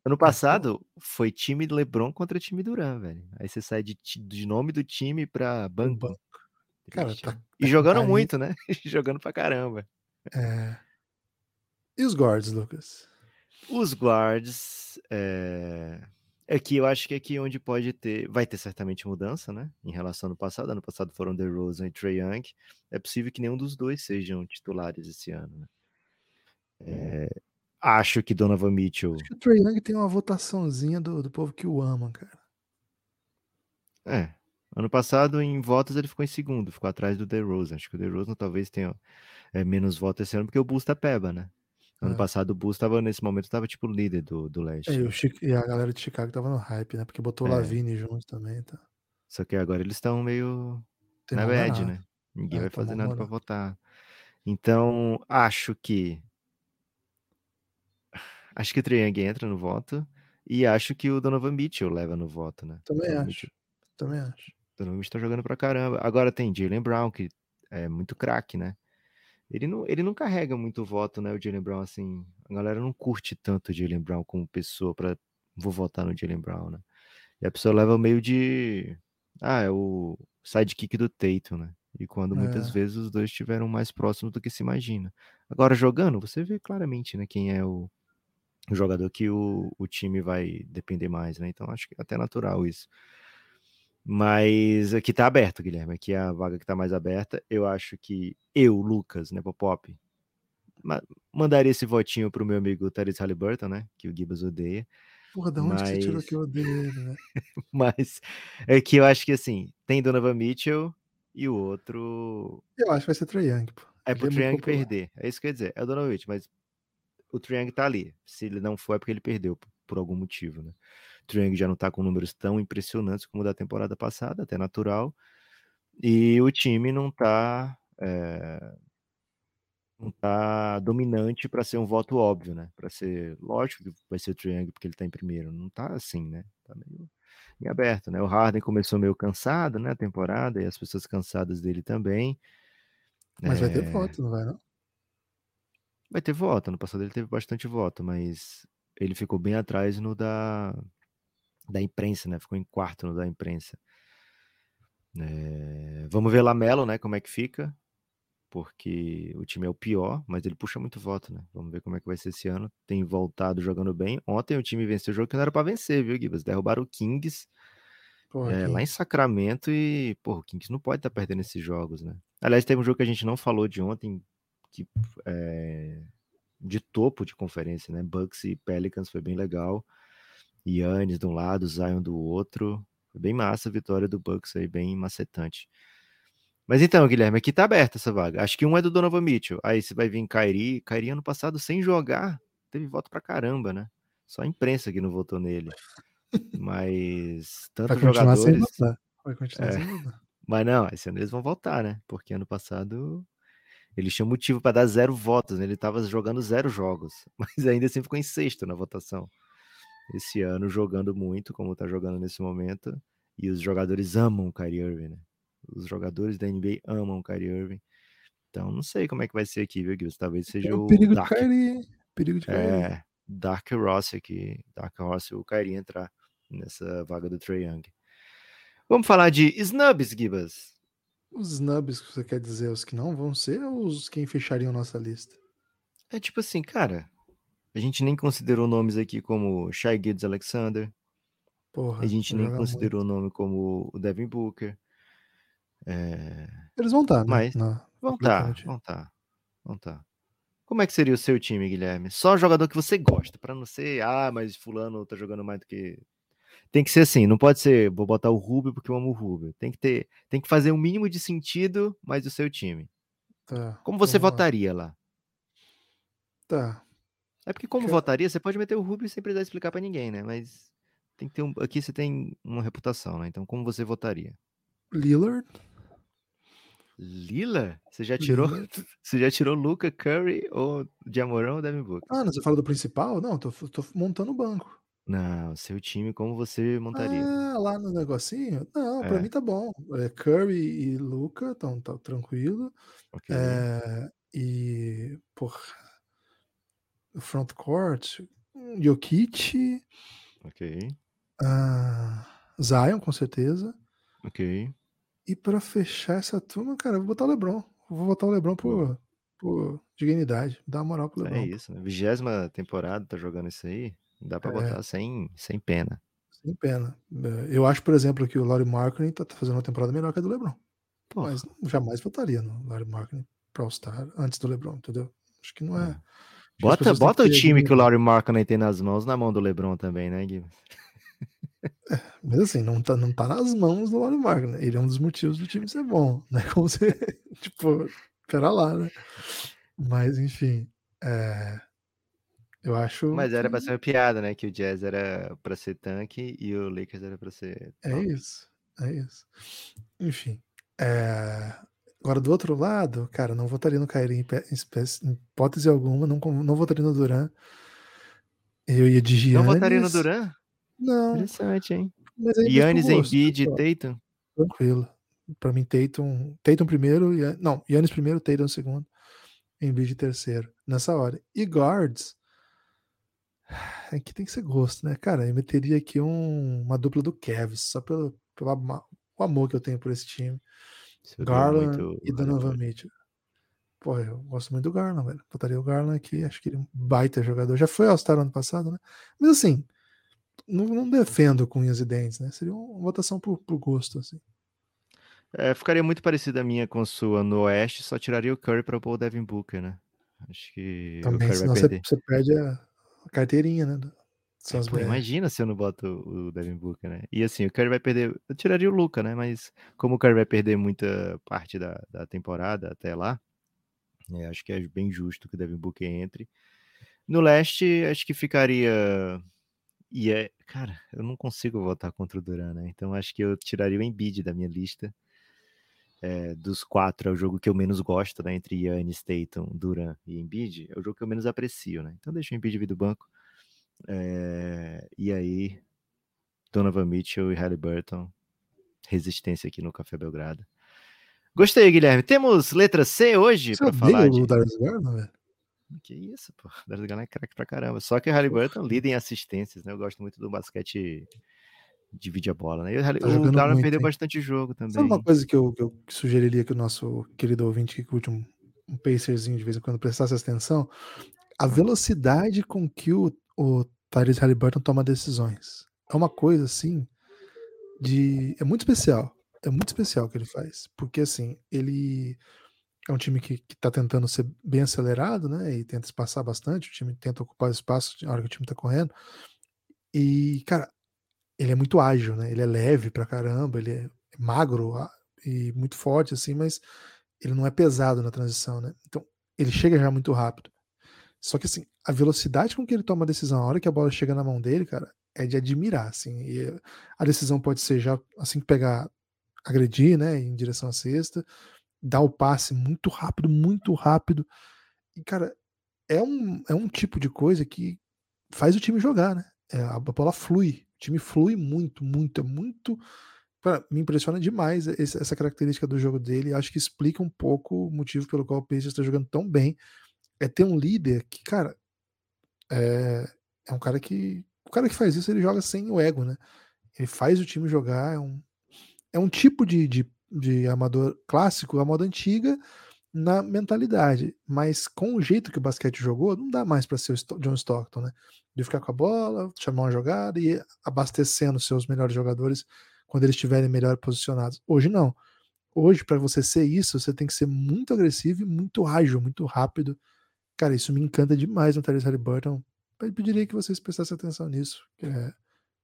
Ano passado foi time LeBron contra time Duran, velho. Aí você sai de, de nome do time pra banco. banco. Cara, tá- né? tá E com jogando muito, né? [LAUGHS] jogando pra caramba. É... E os guards, Lucas? Os guards. É... Aqui eu acho que é aqui onde pode ter. Vai ter certamente mudança, né? Em relação ao ano passado. Ano passado foram DeRozan e Trey Young. É possível que nenhum dos dois sejam titulares esse ano, né? É, Acho que Donovan Mitchell. Acho que o Trae Young tem uma votaçãozinha do, do povo que o ama, cara. É. Ano passado, em votos, ele ficou em segundo, ficou atrás do DeRozan. Acho que o DeRozan talvez tenha é, menos votos esse ano, porque o Bulls tá peba, né? Ano É. passado o Bulls tava, nesse momento, tava tipo líder do, do leste. É, e, né? o Chi- e a galera de Chicago tava no hype, né? Porque botou o É. Lavine junto também, tá? Só que agora eles estão meio Tem na bad, né? Ninguém É, vai fazer nada pra votar. Então, acho que. Acho que o Young entra no voto. E acho que o Donovan Mitchell leva no voto, né? Também acho. Mitchell, Também acho. Donovan Mitchell tá jogando pra caramba. Agora tem Jalen Brown, que é muito craque, né? Ele não, ele não carrega muito voto, né? O Jalen Brown, assim. A galera não curte tanto o Jalen Brown como pessoa pra. Vou votar no Jalen Brown, né? E a pessoa leva meio de. Ah, é o sidekick do Tatum, né? E quando muitas É. vezes os dois estiveram mais próximos do que se imagina. Agora, jogando, você vê claramente, né? Quem é o, o jogador que o, o time vai depender mais, né? Então, acho que é até natural isso. Mas aqui tá aberto, Guilherme. Aqui é a vaga que tá mais aberta. Eu acho que eu, Lucas, né, Popop, ma- mandaria esse votinho pro meu amigo Therese Halliburton, né? Que o Gibas odeia. Porra, da onde que você tirou Mas- que eu odeio ele, né? [LAUGHS] Mas é que eu acho que assim, tem Donovan Mitchell e o outro Eu acho que vai ser Trae Young, pô. é Ele pro popular. perder. É isso que eu ia dizer. É o Donovan Mitchell, mas o Triang tá ali. Se ele não for, é porque ele perdeu por algum motivo, né? O Triang já não tá com números tão impressionantes como o da temporada passada, até natural. E o time não tá. é, não tá dominante para ser um voto óbvio, né? Para ser. Lógico que vai ser o Triang porque ele tá em primeiro. Não tá assim, né? Tá meio em aberto, né? O Harden começou meio cansado, né? A temporada, e as pessoas cansadas dele também. Mas vai ter É, voto, não vai, não? Vai ter voto. No passado ele teve bastante voto, mas ele ficou bem atrás no da, da imprensa, né? Ficou em quarto no da imprensa. É, Vamos ver Lamelo, né? Como é que fica. Porque o time é o pior, mas ele puxa muito voto, né? Vamos ver como é que vai ser esse ano. Tem voltado jogando bem. Ontem o time venceu o jogo que não era pra vencer, viu, Gibas? Derrubaram o Kings Porra, é, lá em Sacramento e, pô, o Kings não pode estar perdendo esses jogos, né? Aliás, teve um jogo que a gente não falou de ontem, que é, de topo de conferência, né? Bucks e Pelicans foi bem legal. Yannis de um lado, Zion do outro. Foi bem massa a vitória do Bucks aí, bem macetante. Mas então, Guilherme, aqui tá aberta essa vaga. Acho que um é do Donovan Mitchell. Aí você vai vir Kairi. Kairi ano passado sem jogar, teve voto pra caramba, né? Só a imprensa que não votou nele. Mas tantos continuar sem jogadores. votar. Vai continuar É. sem votar. Mas não, esse ano eles vão voltar, né? Porque ano passado eles tinham motivo para dar zero votos, né? Ele estava jogando zero jogos, [LAUGHS] mas ainda assim ficou em sexto na votação. Esse ano jogando muito, como tá jogando nesse momento, e os jogadores amam o Kyrie Irving, né? Os jogadores da NBA amam o Kyrie Irving. Então não sei como é que vai ser aqui, viu, Gilson? Talvez seja Tem o o perigo de Dark, Kyrie. Perigo de Kyrie. é, Dark Ross aqui, Dark Horse, o Kyrie entrar nessa vaga do Trae Young. Vamos falar de snubs, Gibas. Os snubs que você quer dizer, os que não vão ser ou os quem fechariam nossa lista? É tipo assim, cara, a gente nem considerou nomes aqui como Shai Gildes Alexander, Porra. a gente nem considerou o nome como o Devin Booker. É. Eles vão estar, né? Mas- Na- Vão completamente. tá, vão tá, vão tá. Como é que seria o seu time, Guilherme? Só jogador que você gosta, pra não ser, ah, mas fulano tá jogando mais do que... Tem que ser assim, não pode ser, vou botar o Rubio porque eu amo o Rubio. Tem que ter, tem que fazer o mínimo de sentido, mas o seu time. Tá, Como você vamos lá. votaria lá? Tá. É porque como Que- votaria, você pode meter o Rubio sem precisar explicar pra ninguém, né? Mas tem que ter um, aqui você tem uma reputação, né? Então como você votaria? Lillard. Lila? Você já tirou, [LAUGHS] você já tirou Luca, Curry ou Jamorão ou Devin Booker? Ah, não, você fala do principal? Não, tô, tô montando o banco. Não, seu time como você montaria? Ah, lá no negocinho? Não, pra É. mim tá bom. É, Curry e Luca estão tá tranquilo. Ok. É, e, porra, o frontcourt, hum, Jokic, Ok. ah, Zion, com certeza. Ok. E pra fechar essa turma, cara, eu vou botar o LeBron. Eu Vou botar o LeBron por, por dignidade. Dá uma moral pro LeBron. É isso, né? Vigésima temporada, tá jogando isso aí. Dá pra É. botar sem, sem pena. Sem pena. É, Eu acho, por exemplo, que o Laurie Markkinen tá, tá fazendo uma temporada melhor que a do LeBron. Pô, Mas jamais votaria no Laurie Markkinen pra All-Star antes do LeBron, entendeu? Acho que não é. É. bota, bota o time que o. Laurie Markkinen tem nas mãos, na mão do LeBron também, né, Gui? [LAUGHS] Mas assim, não tá, não tá nas mãos do Laurie Markkinen. Ele é um dos motivos do time ser bom, [LAUGHS] né? Como você, [LAUGHS] tipo, pera lá, né? Mas, enfim, é, eu acho Mas era pra ser uma piada, né? Que o Jazz era pra ser tanque e o Lakers era pra ser. é isso, é isso. Enfim, é, agora do outro lado, cara, não votaria no Kyrie em, hipótese alguma, não, não votaria no Duran. Eu ia de Não votaria no Giannis. Duran? Não, Interessante, hein? mas é gosto, Embiid e. Tatum. Tranquilo. Pra mim, Tatum, Tatum primeiro, não, Yannis primeiro, Tatum segundo, Embiid terceiro, nessa hora. E guards, aqui tem que ser gosto, né? Cara, eu meteria aqui um- uma dupla do Cavs, só pelo, pelo o amor que eu tenho por esse time. Você Garland muito e o Donovan Halliburton. Mitchell. Pô, eu gosto muito do Garland, velho. Botaria o Garland aqui, acho que ele é um baita jogador. Já foi All-Star ano passado, né? Mas assim, não, não defendo com unhas e dentes, né? Seria uma votação por, por gosto, assim. É, ficaria muito parecida a minha com sua no Oeste, só tiraria o Curry pra pôr o Devin Booker, né? Acho que o Também, Curry vai senão você, perder. você perde a, a carteirinha, né? Suns pô, imagina se eu não boto o o Devin Booker, né? E assim, o Curry vai perder. Eu tiraria o Luca, né? Mas como o Curry vai perder muita parte da, da temporada até lá, é, acho que é bem justo que o Devin Booker entre. No leste, acho que ficaria. E é, cara, eu não consigo votar contra o Duran, né? Então acho que eu tiraria o Embiid da minha lista. É, dos quatro é o jogo que eu menos gosto, né? Entre Yannis, Tatum, Duran e Embiid, é o jogo que eu menos aprecio, né? Então deixa o Embiid vir do banco. É, e aí, Donovan Mitchell e Halliburton, resistência aqui no Café Belgrado. Gostei, Guilherme. Temos letra C hoje para falar de. o Darius Garland, velho? Que isso, pô. Darius Garland é craque pra caramba. Só que o Halliburton [LAUGHS] lida em assistências, né? Eu gosto muito do basquete divide a bola, né? E o, Tá o Garland perdeu hein? bastante jogo também. Sabe uma coisa que eu, que eu sugeriria que o nosso querido ouvinte que curte um, um pacerzinho de vez em quando prestasse atenção? A velocidade com que o, o Tyrese Halliburton toma decisões. É uma coisa assim de. É muito especial. É muito especial o que ele faz. Porque assim, ele é um time que, que tá tentando ser bem acelerado, né? E tenta espaçar bastante. O time tenta ocupar espaço na hora que o time tá correndo. E, cara, ele é muito ágil, né? Ele é leve pra caramba, ele é magro, e muito forte, assim, mas ele não é pesado na transição, né? Então, ele chega já muito rápido. Só que, assim, a velocidade com que ele toma a decisão, a hora que a bola chega na mão dele, cara, é de admirar, assim. E a decisão pode ser já, assim que pegar, agredir, né, em direção à cesta, dar o passe muito rápido, muito rápido. E, cara, é um, é um tipo de coisa que faz o time jogar, né? É, a bola flui, o time flui muito, muito, é muito. Cara, me impressiona demais essa característica do jogo dele. Acho que explica um pouco o motivo pelo qual o Pacers está jogando tão bem. É ter um líder que, cara, é, é um cara que. O cara que faz isso, ele joga sem o ego, né? Ele faz o time jogar. É um, é um tipo de, de, de amador clássico, a moda antiga, na mentalidade. Mas com o jeito que o basquete jogou, não dá mais para ser o John Stockton, né? De ficar com a bola, chamar uma jogada e abastecendo seus melhores jogadores quando eles estiverem melhor posicionados. Hoje não. Hoje, para você ser isso, você tem que ser muito agressivo e muito ágil, muito rápido. Cara, isso me encanta demais no Tyrese Halliburton. Eu pediria que vocês prestassem atenção nisso, que é,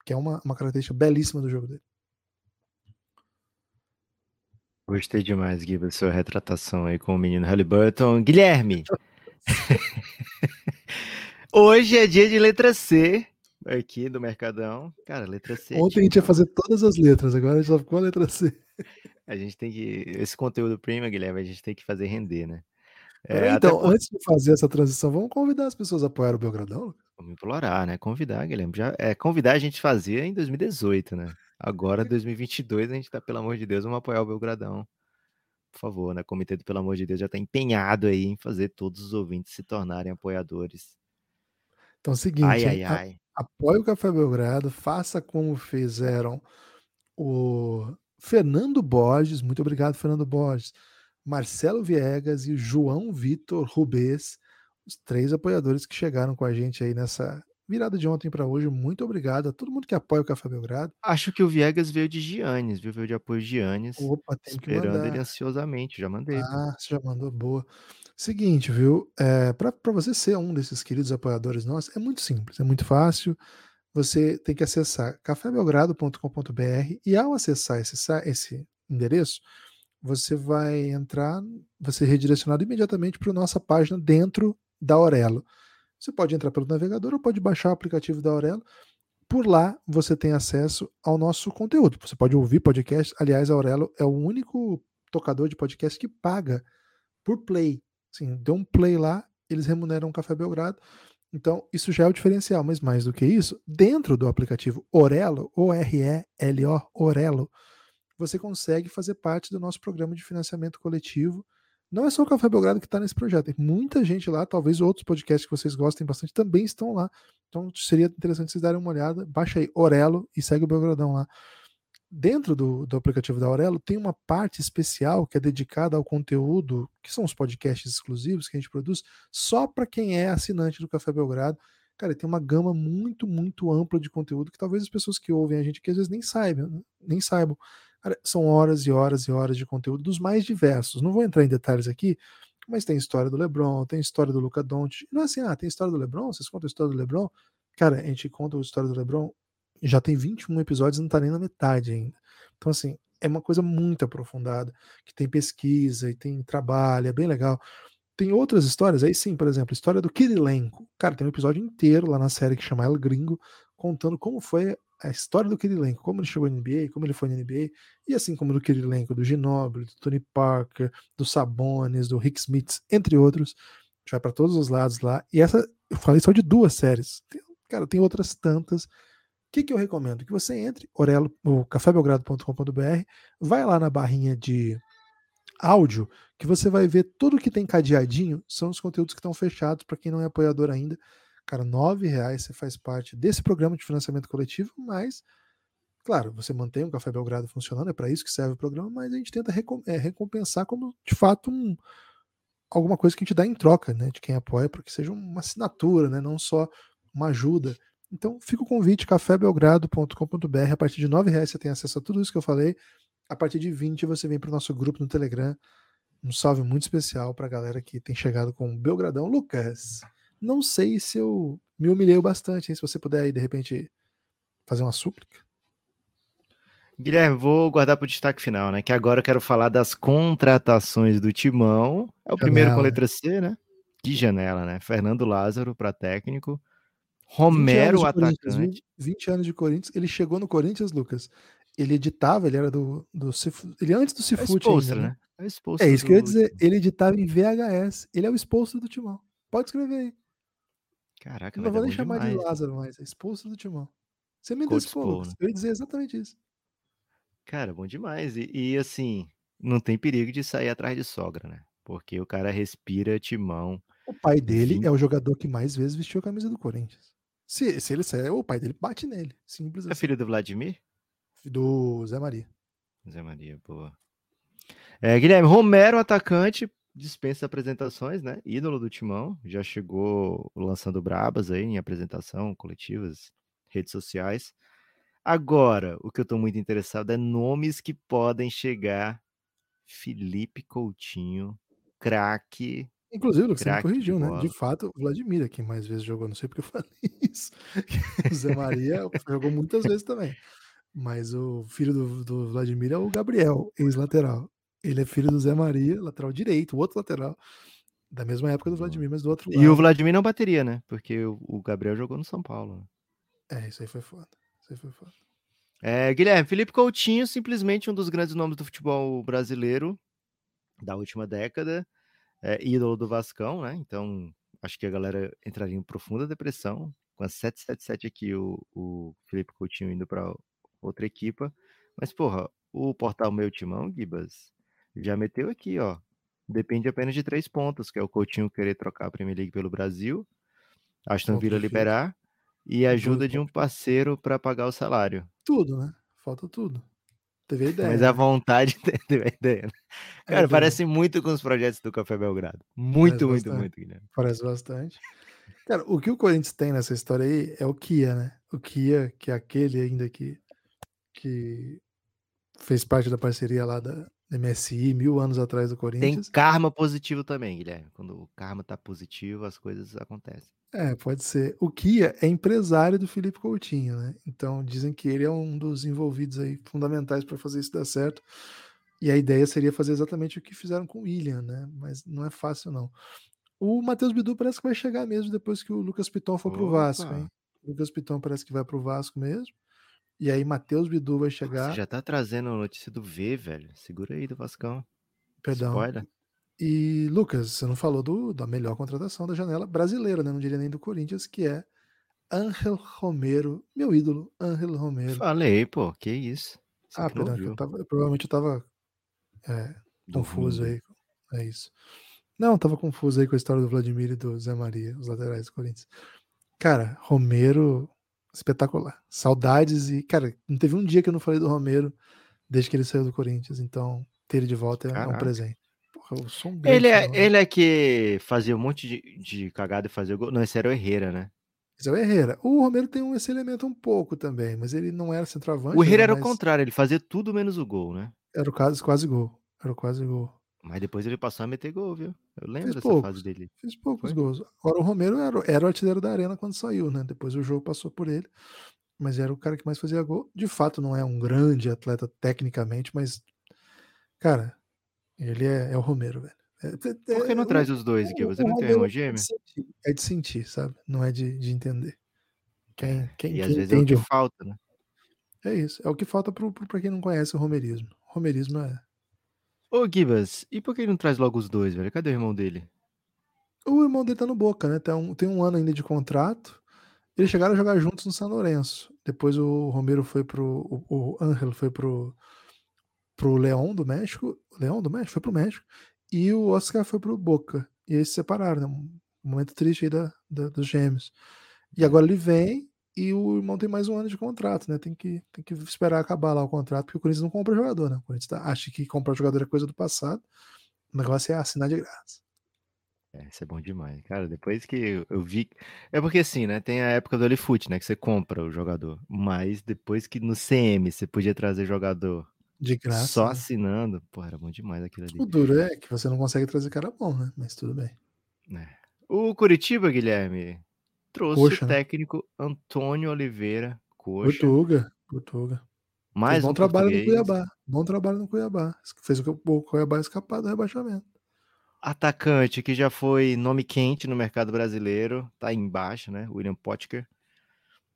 que é uma, uma característica belíssima do jogo dele. Gostei demais, Gui, da sua retratação aí com o menino Halliburton. Guilherme! [LAUGHS] Hoje é dia de letra C aqui do Mercadão. Cara, letra C. É Ontem a gente ia fazer todas as letras, agora a gente só ficou a letra C. A gente tem que. Esse conteúdo prima, Guilherme, a gente tem que fazer render, né? É, então, por... antes de fazer essa transição, vamos convidar as pessoas a apoiar o Belgradão? Vamos implorar, né? Convidar, Guilherme. Já, é, convidar a gente fazia em 2018, né? Agora, 2022, a gente tá, pelo amor de Deus, vamos apoiar o Belgradão. Por favor, né? O Comitê do Pelo Amor de Deus já tá empenhado aí em fazer todos os ouvintes se tornarem apoiadores. Então é o seguinte, ai, ai, ai. apoie o Café Belgrado, faça como fizeram o Fernando Borges, muito obrigado, Fernando Borges, Marcelo Viegas e João Vitor Rubês, os três apoiadores que chegaram com a gente aí nessa virada de ontem para hoje. Muito obrigado a todo mundo que apoia o Café Belgrado. Acho que o Viegas veio de Giannis, viu? Veio de apoio de Giannis. Opa, tem esperando que mandar. ele ansiosamente. Já mandei. Ah, você já mandou boa. Seguinte, viu? É, para você ser um desses queridos apoiadores nossos, é muito simples, é muito fácil. Você tem que acessar cafébelgrado.com.br e ao acessar esse, esse endereço, você vai entrar, vai ser redirecionado imediatamente para a nossa página dentro da Aurelo. Você pode entrar pelo navegador ou pode baixar o aplicativo da Aurelo. Por lá você tem acesso ao nosso conteúdo. Você pode ouvir podcast. Aliás, a Aurelo é o único tocador de podcast que paga por play. Sim, dê um play lá, eles remuneram o Café Belgrado. Então, isso já é o diferencial, mas mais do que isso, dentro do aplicativo Orelo, O-R-E-L-O, Orelo, você consegue fazer parte do nosso programa de financiamento coletivo. Não é só o Café Belgrado que está nesse projeto, tem muita gente lá, talvez outros podcasts que vocês gostem bastante também estão lá. Então seria interessante vocês darem uma olhada. Baixa aí Orelo e segue o Belgradão lá. Dentro do, do aplicativo da Aurelo tem uma parte especial que é dedicada ao conteúdo, que são os podcasts exclusivos que a gente produz, só para quem é assinante do Café Belgrado. Cara, tem uma gama muito, muito ampla de conteúdo que talvez as pessoas que ouvem a gente que às vezes nem saibam, nem saibam. Cara, são horas e horas e horas de conteúdo dos mais diversos. Não vou entrar em detalhes aqui, mas tem história do LeBron, tem história do Luca Doncic. Não é assim, ah, tem história do LeBron, vocês contam a história do LeBron? Cara, a gente conta a história do LeBron, já tem 21 episódios e não tá nem na metade ainda. Então, assim, é uma coisa muito aprofundada, que tem pesquisa e tem trabalho, é bem legal. Tem outras histórias, aí sim, por exemplo, história do Kirilenko. Cara, tem um episódio inteiro lá na série que chama El Gringo, contando como foi a história do Kirilenko, como ele chegou na NBA, como ele foi na NBA, e assim como do Kirilenko, do Ginobili, do Tony Parker, do Sabonis, do Rick Smith, entre outros. A gente vai para todos os lados lá. E essa, eu falei só de duas séries. Tem, cara, tem outras tantas. O que, que eu recomendo? Que você entre, orelo, o cafébelgrado.com.br, vai lá na barrinha de áudio, que você vai ver tudo que tem cadeadinho, são os conteúdos que estão fechados para quem não é apoiador ainda. Cara, nove reais você faz parte desse programa de financiamento coletivo, mas, claro, você mantém o Café Belgrado funcionando, é para isso que serve o programa, mas a gente tenta é, recompensar como, de fato, um, alguma coisa que a gente dá em troca, né, de quem apoia, para que seja uma assinatura, né, não só uma ajuda. Então, fica o convite, cafébelgrado.com.br, a partir de nove reais você tem acesso a tudo isso que eu falei, a partir de 20 você vem para o nosso grupo no Telegram, um salve muito especial para a galera que tem chegado com o Belgradão. Lucas, não sei se eu me humilhei bastante, hein? se você puder aí, de repente, fazer uma súplica. Guilherme, vou guardar para o destaque final, né? Que agora eu quero falar das contratações do Timão. É o janela. primeiro com letra C, né? Que janela, né? Fernando Lázaro para técnico. Romero, atacante. 20 anos de Corinthians. Ele chegou no Corinthians, Lucas. Ele editava, ele era do. do ele antes do Cifute. É ainda, né? né? É, é isso do... que eu ia dizer. Ele editava em VHS. Ele é o expulso do Timão. Pode escrever aí. Caraca, Não vou nem chamar demais. de Lázaro mais. É expulso do Timão. Você me desculpa. Né? Eu ia dizer exatamente isso. Cara, bom demais. E, e, assim, não tem perigo de sair atrás de sogra, né? Porque o cara respira timão. O pai dele 20... é o jogador que mais vezes vestiu a camisa do Corinthians. Se, se ele sair, o pai dele bate nele. Simples é assim. filho do Vladimir? Do Zé Maria. Zé Maria, boa. É, Guilherme, Romero, atacante, dispensa apresentações, né? Ídolo do Timão, já chegou lançando brabas aí em apresentação, coletivas, redes sociais. Agora, o que eu estou muito interessado é nomes que podem chegar. Felipe Coutinho, craque. Inclusive, você me corrigiu, né? De fato, o Vladimir é quem mais vezes jogou. Não sei porque eu [LAUGHS] falei isso. O Zé Maria jogou muitas vezes também. Mas o filho do, do Vladimir é o Gabriel, ex-lateral. Ele é filho do Zé Maria, lateral direito, o outro lateral. Da mesma época do Vladimir, mas do outro lado. E o Vladimir não bateria, né? Porque o, Gabriel jogou no São Paulo. Né? É, isso aí foi foda. Isso aí foi foda. É, Guilherme, Felipe Coutinho, simplesmente um dos grandes nomes do futebol brasileiro da última década, é, ídolo do Vascão, né? Então, acho que a galera entraria em profunda depressão com a 777 aqui, o, o Felipe Coutinho indo para outra equipa. Mas, porra, o portal Meu Timão, Gibas, já meteu aqui, ó. Depende apenas de três pontos, que é o Coutinho querer trocar a Premier League pelo Brasil, Aston Villa liberar e ajuda de um parceiro para pagar o salário. Tudo, né? Falta tudo. Teve a [LAUGHS] ideia. Mas a né? vontade [LAUGHS] teve a ideia. Né? É Cara, é parece muito com os projetos do Café Belgrado. Muito, muito, muito, Guilherme. Parece bastante. Cara, o que o Corinthians tem nessa história aí é o Kia, né? O Kia, que é aquele ainda que, que fez parte da parceria lá da MSI mil anos atrás do Corinthians. Tem karma positivo também, Guilherme. Quando o karma tá positivo, as coisas acontecem. É, pode ser. O Kia é empresário do Felipe Coutinho, né? Então dizem que ele é um dos envolvidos aí fundamentais para fazer isso dar certo. E a ideia seria fazer exatamente o que fizeram com o William, né? Mas não é fácil, não. O Matheus Bidu parece que vai chegar mesmo depois que o Lucas Piton for pro Vasco, hein? O Lucas Piton parece que vai pro Vasco mesmo. E aí Matheus Bidu vai chegar. Você já tá trazendo a notícia do V, velho. Segura aí do Vascão. Perdão. Spoiler. E, Lucas, você não falou do, da melhor contratação da janela brasileira, né? Não diria nem do Corinthians, que é Ángel Romero, meu ídolo, Ángel Romero. Falei, pô, que isso. Você ah, perdão, eu tava, provavelmente eu tava é, confuso aí. É isso. Não, tava confuso aí com a história do Vladimir e do Zé Maria, os laterais do Corinthians. Cara, Romero, espetacular. Saudades e, cara, não teve um dia que eu não falei do Romero desde que ele saiu do Corinthians, então ter ele de volta é, é um presente eu sou um ele, é, ele é que fazia um monte de, de cagada e fazia gol. Não, esse era o Herrera, né? Esse é o Herrera. O Romero tem esse elemento um pouco também, mas ele não era centroavante. O Herrera era o contrário, ele fazia tudo menos o gol, né? Era o quase, quase gol. Era o quase gol. Mas depois ele passou a meter gol, viu? Eu lembro fez dessa poucos, fase dele. Fez poucos Foi? gols. Agora o Romero era, era o artilheiro da arena quando saiu, né? Depois o jogo passou por ele. Mas era o cara que mais fazia gol. De fato, não é um grande atleta tecnicamente, mas, cara, ele é, é o Romero, velho. É, Por que não é, traz os dois aqui? Você não tem irmão gêmeo? É de sentir, sabe? Não é de, de entender. Quem, quem, e quem às vezes é o que falta, né? É isso. É o que falta para quem não conhece o romerismo. O romerismo é. Ô, Gibas, e por que ele não traz logo os dois, velho? Cadê o irmão dele? O irmão dele tá no Boca, né? Tem um, tem um ano ainda de contrato. Eles chegaram a jogar juntos no São Lourenço. Depois o Romero foi pro. O, o foi pro, pro Leão do México. Leão do México? Foi pro México. E o Oscar foi pro Boca. E eles se separaram, né? Um momento triste aí da, da, dos gêmeos. E agora ele vem e o irmão tem mais um ano de contrato, né? Tem que, tem que esperar acabar lá o contrato, porque o Corinthians não compra jogador, né? O Corinthians tá, acha que comprar jogador é coisa do passado. O negócio é assinar de graça. É, isso é bom demais. Cara, depois que eu vi. É porque assim, né? Tem a época do Olifoot, né? Que você compra o jogador. Mas depois que no CM você podia trazer jogador de graça. Só né? assinando. Pô, era bom demais aquilo ali. O duro é que você não consegue trazer cara bom, né? Mas tudo bem. É. O Curitiba, Guilherme, trouxe Coxa, o né? técnico né? Antônio Oliveira. Coxa. Portuga. Portuga. Mais Fez bom um trabalho no português. Cuiabá. Bom trabalho no Cuiabá. Fez o o Cuiabá escapar do rebaixamento. Atacante que já foi nome quente no mercado brasileiro, tá embaixo, né? William Potker.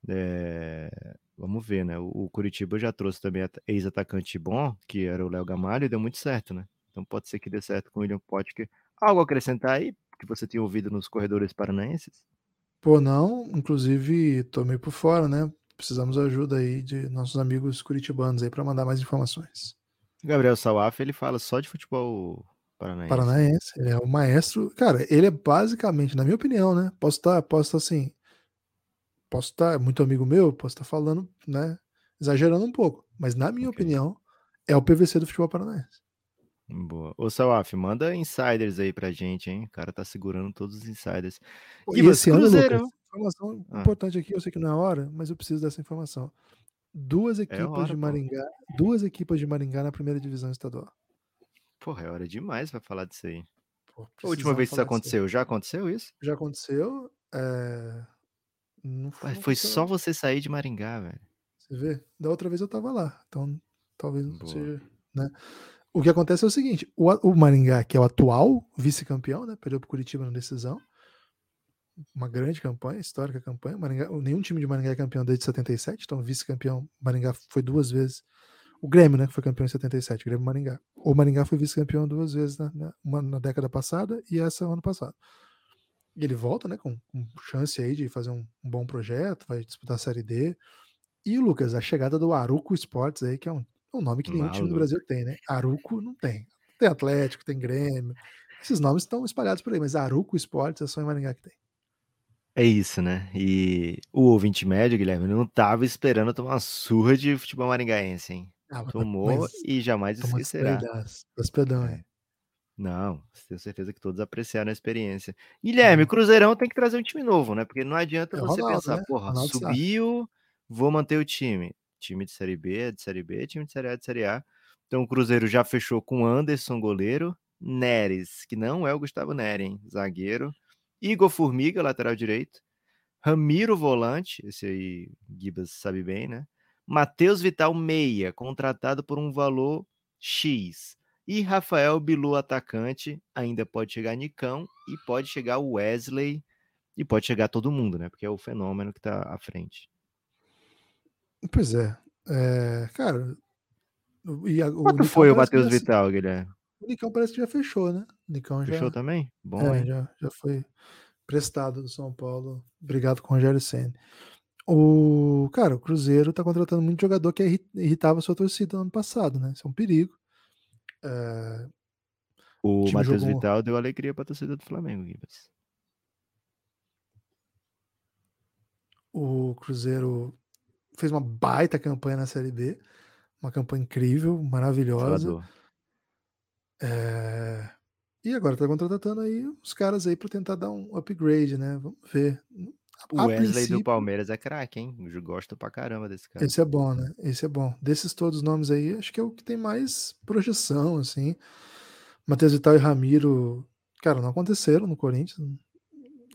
É, Vamos ver, né? O, Curitiba já trouxe também at- ex-atacante bom, que era o Léo Gamalho, e deu muito certo, né? Então pode ser que dê certo com o William Potker. Algo a acrescentar aí que você tinha ouvido nos corredores paranaenses? Pô, não, inclusive tô meio por fora, né? Precisamos ajuda aí de nossos amigos curitibanos aí para mandar mais informações. Gabriel Sawaf, ele fala só de futebol paranaense. Paranaense, ele é o maestro. Cara, ele é basicamente, na minha opinião, né? Posso estar, posso estar assim, posso estar muito amigo meu, posso estar falando, né? Exagerando um pouco, mas na minha Ok. opinião é o PVC do futebol paranaense. Boa. Ô, Sawaf, manda insiders aí pra gente, hein? O cara tá segurando todos os insiders. E Gibas, esse ano. Lucas, informação Ah. importante aqui, eu sei que não é hora, mas eu preciso dessa informação. Duas equipas É hora, de pô. Maringá, duas equipas de Maringá na primeira divisão estadual. Porra, é hora demais pra falar disso aí. Pô, A última vez que isso disso aconteceu, já aconteceu isso? Já aconteceu. é, Não Ué, foi, não foi só você sair de Maringá, velho. Você vê? Da outra vez eu tava lá, então talvez não Boa. seja. Né? O que acontece é o seguinte: o, o Maringá, que é o atual vice-campeão, né? Perdeu pro Curitiba na decisão. Uma grande campanha, histórica campanha. Maringá, nenhum time de Maringá é campeão desde 77, então vice-campeão. Maringá foi duas vezes. O Grêmio, né? Que foi campeão em 77, Grêmio Maringá. O Maringá foi vice-campeão duas vezes, né, né, uma na década passada e essa ano passado. E ele volta, né? Com, com chance aí de fazer um, um bom projeto, vai disputar a Série D. E o Lucas, a chegada do Aruco Esportes aí, que é um, um nome que nenhum time do. Brasil tem, né? Aruco não tem. Tem Atlético, tem Grêmio. Esses nomes estão espalhados por aí, mas Aruco Esportes é só em Maringá que tem. É isso, né? E o ouvinte médio, Guilherme, não tava esperando tomar uma surra de futebol maringaense, hein? Ah, Tomou e jamais esquecerá. spray das, das pedão, É. hein? Não, tenho certeza que todos apreciaram a experiência. Guilherme, o Cruzeirão tem que trazer um time novo, né? Porque não adianta É você Ronaldo, pensar, né? porra, Ronaldo subiu, vou manter o time. Time de Série B é de Série B, time de Série A é de Série A. Então o Cruzeiro já fechou com Anderson, goleiro, Neres, que não é o Gustavo Neri, hein? Zagueiro, Igor Formiga, lateral direito, Ramiro, volante, esse aí Gibas sabe bem, né? Matheus Vital, meia, contratado por um valor X. E Rafael Bilu, atacante, ainda pode chegar Nicão e pode chegar Wesley e pode chegar todo mundo, né? Porque é o fenômeno que tá à frente. Pois é. É, cara. o- E a, o Quanto foi o Matheus já- Vital, Guilherme? O Nicão parece que já fechou, né? O Nicão já, Fechou também? Bom, é, já, já foi prestado do São Paulo. Obrigado com o Rogério Senna. O cara, o Cruzeiro tá contratando muito jogador que irri- irritava a sua torcida no ano passado, né? Isso é um perigo. É, O time Matheus jogou- Vital deu alegria pra torcida do Flamengo, Gibas. o Cruzeiro fez uma baita campanha na Série B, uma campanha incrível, maravilhosa. É, E agora tá contratando aí os caras aí para tentar dar um upgrade, né? Vamos ver. O A Wesley do princípio- Palmeiras é craque, hein? Eu gosto pra caramba desse cara. Esse é bom, né? Esse é bom. Desses todos os nomes aí, acho que é o que tem mais projeção, assim. Matheus Vital e Ramiro, cara, não aconteceram no Corinthians.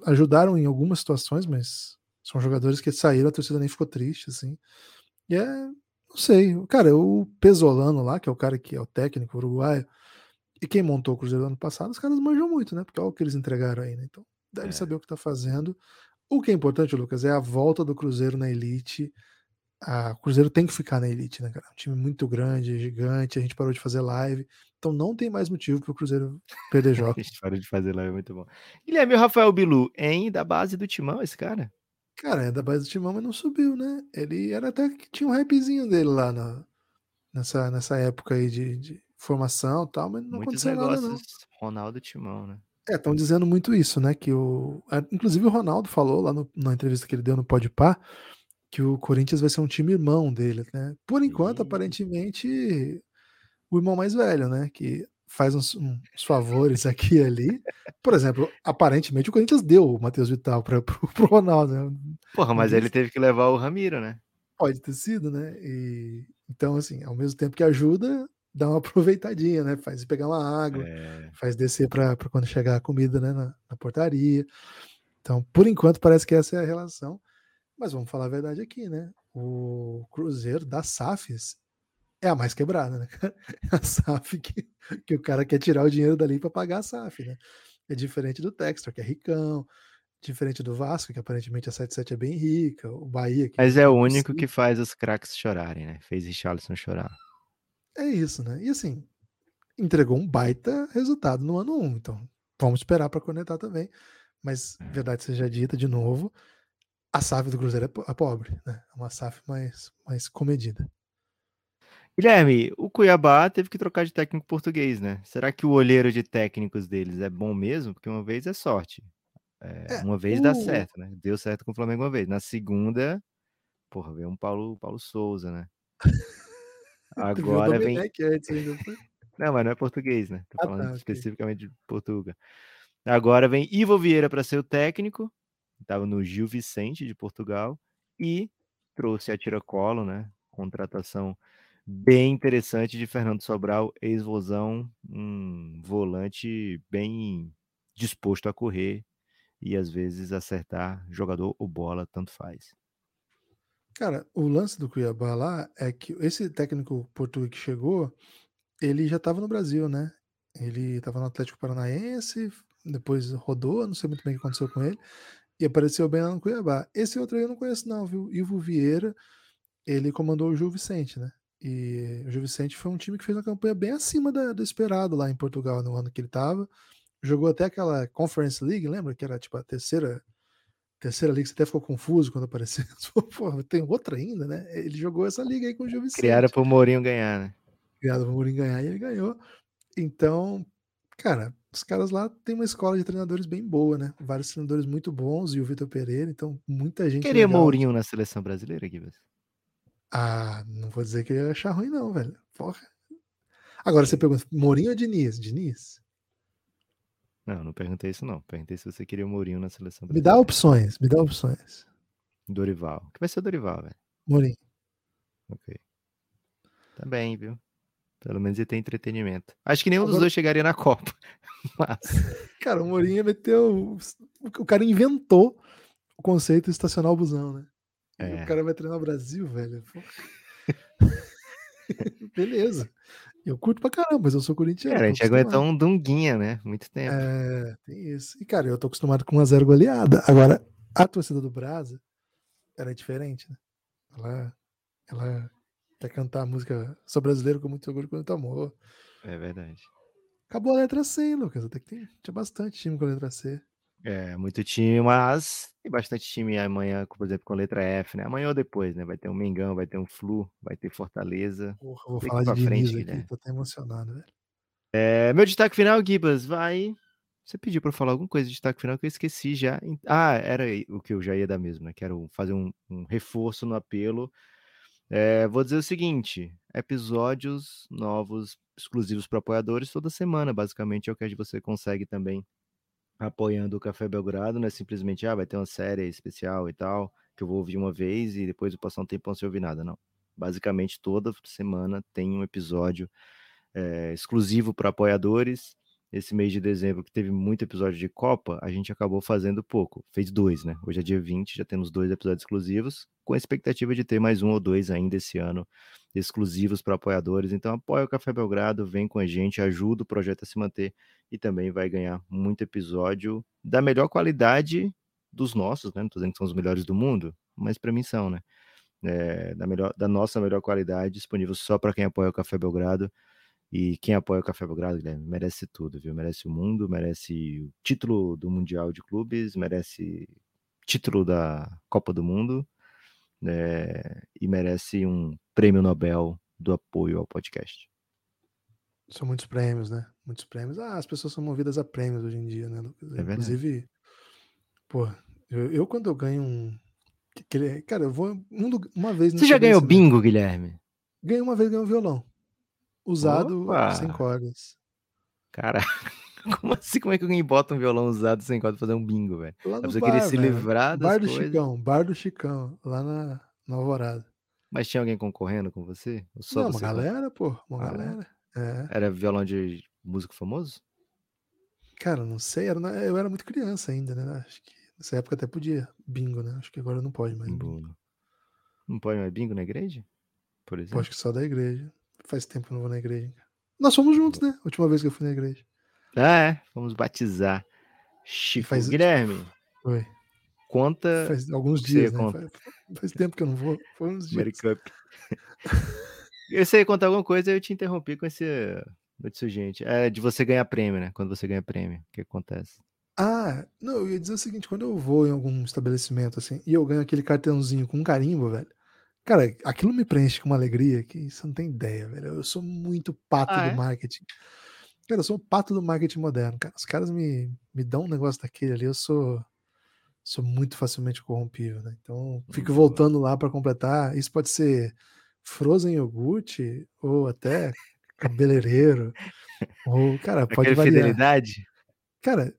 Ajudaram em algumas situações, mas são jogadores que saíram, a torcida nem ficou triste, assim. E é, não sei. Cara, o Pesolano lá, que é o cara que é o técnico uruguaio, e quem montou o Cruzeiro ano passado, os caras manjam muito, né? Porque olha o que eles entregaram aí, né? Então, deve É. saber o que tá fazendo. O que é importante, Lucas, é a volta do Cruzeiro na elite. A, o Cruzeiro tem que ficar na elite, né, cara? Um time muito grande, gigante. A gente parou de fazer live. Então não tem mais motivo para o Cruzeiro perder [LAUGHS] A jogos. gente parou de fazer lá, é muito bom. Guilherme, e o Rafael Bilu, hein? Da base do Timão, esse cara? Cara, é da base do Timão, mas não subiu, né? Ele era até que tinha um hypezinho dele lá na, nessa, nessa época aí de, de formação e tal, mas não Muitos aconteceu nada, negócios não. Ronaldo Timão, né? É, estão dizendo muito isso, né? Que o. Inclusive o Ronaldo falou lá no- na entrevista que ele deu no Podpah que o Corinthians vai ser um time irmão dele, né? Por enquanto, aparentemente, o irmão mais velho, né? Que faz uns, uns favores aqui e ali. Por exemplo, aparentemente o Corinthians deu o Matheus Vital para [LAUGHS] pro Ronaldo, né? Porra, mas ele teve que levar o Ramiro, né? Pode ter sido, né? E, então, assim, ao mesmo tempo que ajuda, dá uma aproveitadinha, né? Faz pegar uma água, É, faz descer para quando chegar a comida né, na, na portaria. Então, por enquanto, parece que essa é a relação. Mas vamos falar a verdade aqui, né? O Cruzeiro das SAFs é a mais quebrada, né? [LAUGHS] É a SAF que, que o cara quer tirar o dinheiro dali para pagar a SAF, né? É diferente do Textor, que é ricão, diferente do Vasco, que aparentemente a 77 é bem rica, o Bahia. Que Mas é o único que faz os craques chorarem, né? Fez Richarlison chorar. É isso, né? E assim, entregou um baita resultado no ano 1, então vamos esperar para conectar também. Mas, é. verdade seja dita, de novo, a SAF do Cruzeiro é, é pobre, né? É uma SAF mais, mais comedida. Guilherme, o Cuiabá teve que trocar de técnico português, né? Será que o olheiro de técnicos deles é bom mesmo? Porque uma vez é sorte. É, é, uma vez o... dá certo, né? Deu certo com o Flamengo uma vez. Na segunda, porra, veio um Paulo, Paulo Souza, né? [LAUGHS] Agora vem. Não, mas não é português, né? Tô ah, falando tá, especificamente okay. de Portugal. Agora vem Ivo Vieira para ser o técnico. Estava no Gil Vicente de Portugal e trouxe a Tiracolo, né? Contratação bem interessante de Fernando Sobral, ex-vozão, um volante bem disposto a correr e às vezes acertar jogador ou bola, tanto faz. Cara, o lance do Cuiabá lá é que esse técnico português que chegou, ele já estava no Brasil, né? Ele estava no Atlético Paranaense, depois rodou, não sei muito bem o que aconteceu com ele, e apareceu bem lá no Cuiabá. Esse outro aí eu não conheço não, viu? Ivo Vieira, ele comandou o Gil Vicente, né? E o Gil Vicente foi um time que fez uma campanha bem acima da, do esperado lá em Portugal no ano que ele estava. Jogou até aquela Conference League, lembra? Que era tipo a terceira terceira liga, você até ficou confuso quando apareceu. [LAUGHS] Pô, tem outra ainda, né? Ele jogou essa liga aí com o Gil Vicente. Criaram pro Mourinho ganhar, né? Criaram pro Mourinho ganhar e ele ganhou. Então, cara, os caras lá têm uma escola de treinadores bem boa, né? Vários treinadores muito bons e o Vitor Pereira, então muita gente. Queria legal. Mourinho na seleção brasileira, Guilherme? Ah, não vou dizer que ia achar ruim, não, velho. Porra. Agora você pergunta, Mourinho ou Diniz? Diniz? Não, não perguntei isso, não. Perguntei se você queria o Mourinho na seleção. Me dá opções, me dá opções. Dorival. que vai ser o Dorival, velho? Mourinho. Ok. Tá bem, viu? Pelo menos ele tem entretenimento. Acho que nenhum Agora... dos dois chegaria na Copa. [LAUGHS] Mas... Cara, o Mourinho meteu. O cara inventou o conceito de estacionar o busão, né? É. O cara vai treinar o Brasil, velho. [LAUGHS] Beleza. Eu curto pra caramba, mas eu sou corintiano. Cara, a gente aguentou um dunguinha, né? Muito tempo. É, tem isso. E, cara, eu tô acostumado com uma zero goleada. Agora, a torcida do Brasa era diferente, né? Ela, ela quer cantar a música Sou brasileiro com muito orgulho muito amor. É verdade. Acabou a letra C, hein, Lucas? Até que tem, tinha bastante time com a letra C. É, muito time, mas tem bastante time amanhã, por exemplo, com letra F, né? Amanhã ou depois, né? Vai ter um Mengão, vai ter um Flu, vai ter Fortaleza. Porra, vou falar de frente, aqui, né? tô até emocionado, velho. É, meu destaque final, Gibas, vai. Você pediu para falar alguma coisa de destaque final que eu esqueci já. Ah, era o que eu já ia dar mesmo, né? Quero fazer um, um reforço no apelo. É, vou dizer o seguinte: episódios novos, exclusivos para apoiadores toda semana, basicamente é o que você consegue também apoiando o Café Belgrado, não é simplesmente, ah, vai ter uma série especial e tal, que eu vou ouvir uma vez e depois eu passar um tempo sem ouvir nada, não. Basicamente, toda semana tem um episódio é, exclusivo para apoiadores. Esse mês de dezembro, que teve muito episódio de Copa, a gente acabou fazendo pouco. Fez dois, né? Hoje é dia 20, já temos dois episódios exclusivos, com a expectativa de ter mais um ou dois ainda esse ano, exclusivos para apoiadores. Então, apoia o Café Belgrado, vem com a gente, ajuda o projeto a se manter e também vai ganhar muito episódio da melhor qualidade dos nossos, né? Não tô dizendo que são os melhores do mundo, mas para mim são, né? É, da, melhor, da nossa melhor qualidade, disponível só para quem apoia o Café Belgrado. E quem apoia o Café Belgrado, Guilherme, merece tudo, viu? Merece o mundo, merece o título do Mundial de Clubes, merece título da Copa do Mundo é, e merece um prêmio Nobel do apoio ao podcast. São muitos prêmios, né? Muitos prêmios. Ah, as pessoas são movidas a prêmios hoje em dia, né, Lucas? É Inclusive, pô, eu, eu, quando eu ganho um. Cara, eu vou um, uma vez. Você já ganhou bingo, Guilherme? Ganhei uma vez, ganhei um violão. Usado Opa! sem cordas. Cara, [LAUGHS] como assim? Como é que alguém bota um violão usado sem cordas pra fazer um bingo, velho? No bar, querer se livrar das Bar do coisas. Chicão, Bar do Chicão, lá na, na Alvorada. Mas tinha alguém concorrendo com você? Só Não, uma galera, pô, uma ah, galera. É. Era violão de músico famoso? Cara, não sei, era, eu era muito criança ainda, né? Acho que nessa época até podia bingo, né? Acho que agora não pode mais. Bingo. Não pode mais bingo na igreja? Por exemplo? acho que só da igreja. Faz tempo que eu não vou na igreja. Nós fomos juntos, né? A última vez que eu fui na igreja. Ah, é. Vamos batizar. Chico faz- Guilherme, Foi. conta Faz alguns dias, né? Faz, faz tempo que eu não vou. Foi uns Mary dias. Cup. [LAUGHS] Você ia contar alguma coisa, eu te interrompi com esse notícia gente. É de você ganhar prêmio, né? Quando você ganha prêmio, o que acontece? Ah, não, eu ia dizer o seguinte, quando eu vou em algum estabelecimento assim e eu ganho aquele cartãozinho com um carimbo, velho. Cara, aquilo me preenche com uma alegria que você não tem ideia, velho. Eu sou muito pato Ah, do é? marketing. Cara, eu sou um pato do marketing moderno, cara. Os caras me, me dão um negócio daquele ali, eu sou sou muito facilmente corrompível, né? Então, fico Boa. voltando lá para completar. Isso pode ser frozen iogurte ou até cabeleireiro ou, cara, [LAUGHS] pode Aquela variar. fidelidade? Cara,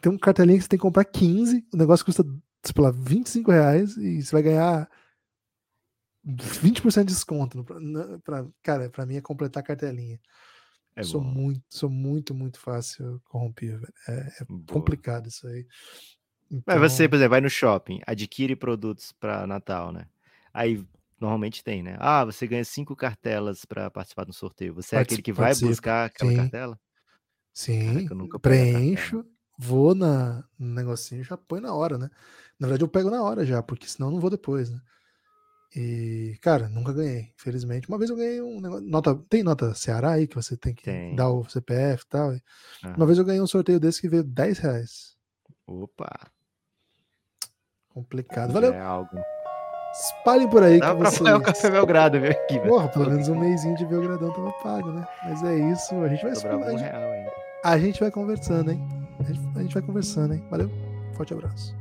tem um cartelinho que você tem que comprar 15, o negócio custa, sei lá, 25 reais e você vai ganhar 20% de desconto. Pra, cara, pra mim é completar a cartelinha. É sou bom. muito, sou muito, muito fácil corrompível. velho. É, é complicado isso aí. Mas você, Então, por exemplo, vai no shopping, adquire produtos para Natal, né? Aí normalmente tem, né? Ah, você ganha cinco cartelas para participar do sorteio. Você é aquele que vai Participo, buscar aquela sim. cartela? sim, eu nunca peguei a cartela. preencho, vou na, no negocinho, já põe na hora, né? Na verdade, eu pego na hora já, porque senão eu não vou depois, né? E, cara, nunca ganhei, infelizmente. Uma vez eu ganhei um negócio. Nota, tem nota Ceará aí que você tem que Tem. dar o CPF e tal. Ah, Uma vez eu ganhei um sorteio desse que veio 10 reais. Opa, Complicado. Valeu. é algo. Espalhem por aí que Dá pra vocês. pagar o café Belgrado, viu? Aqui, velho. Porra, pelo menos um mêsinho de Belgradão tava pago, né? Mas é isso. A gente vai, Sobrava a um gente, real ainda. a gente vai conversando, hein? A gente vai conversando, hein? Valeu. Forte abraço.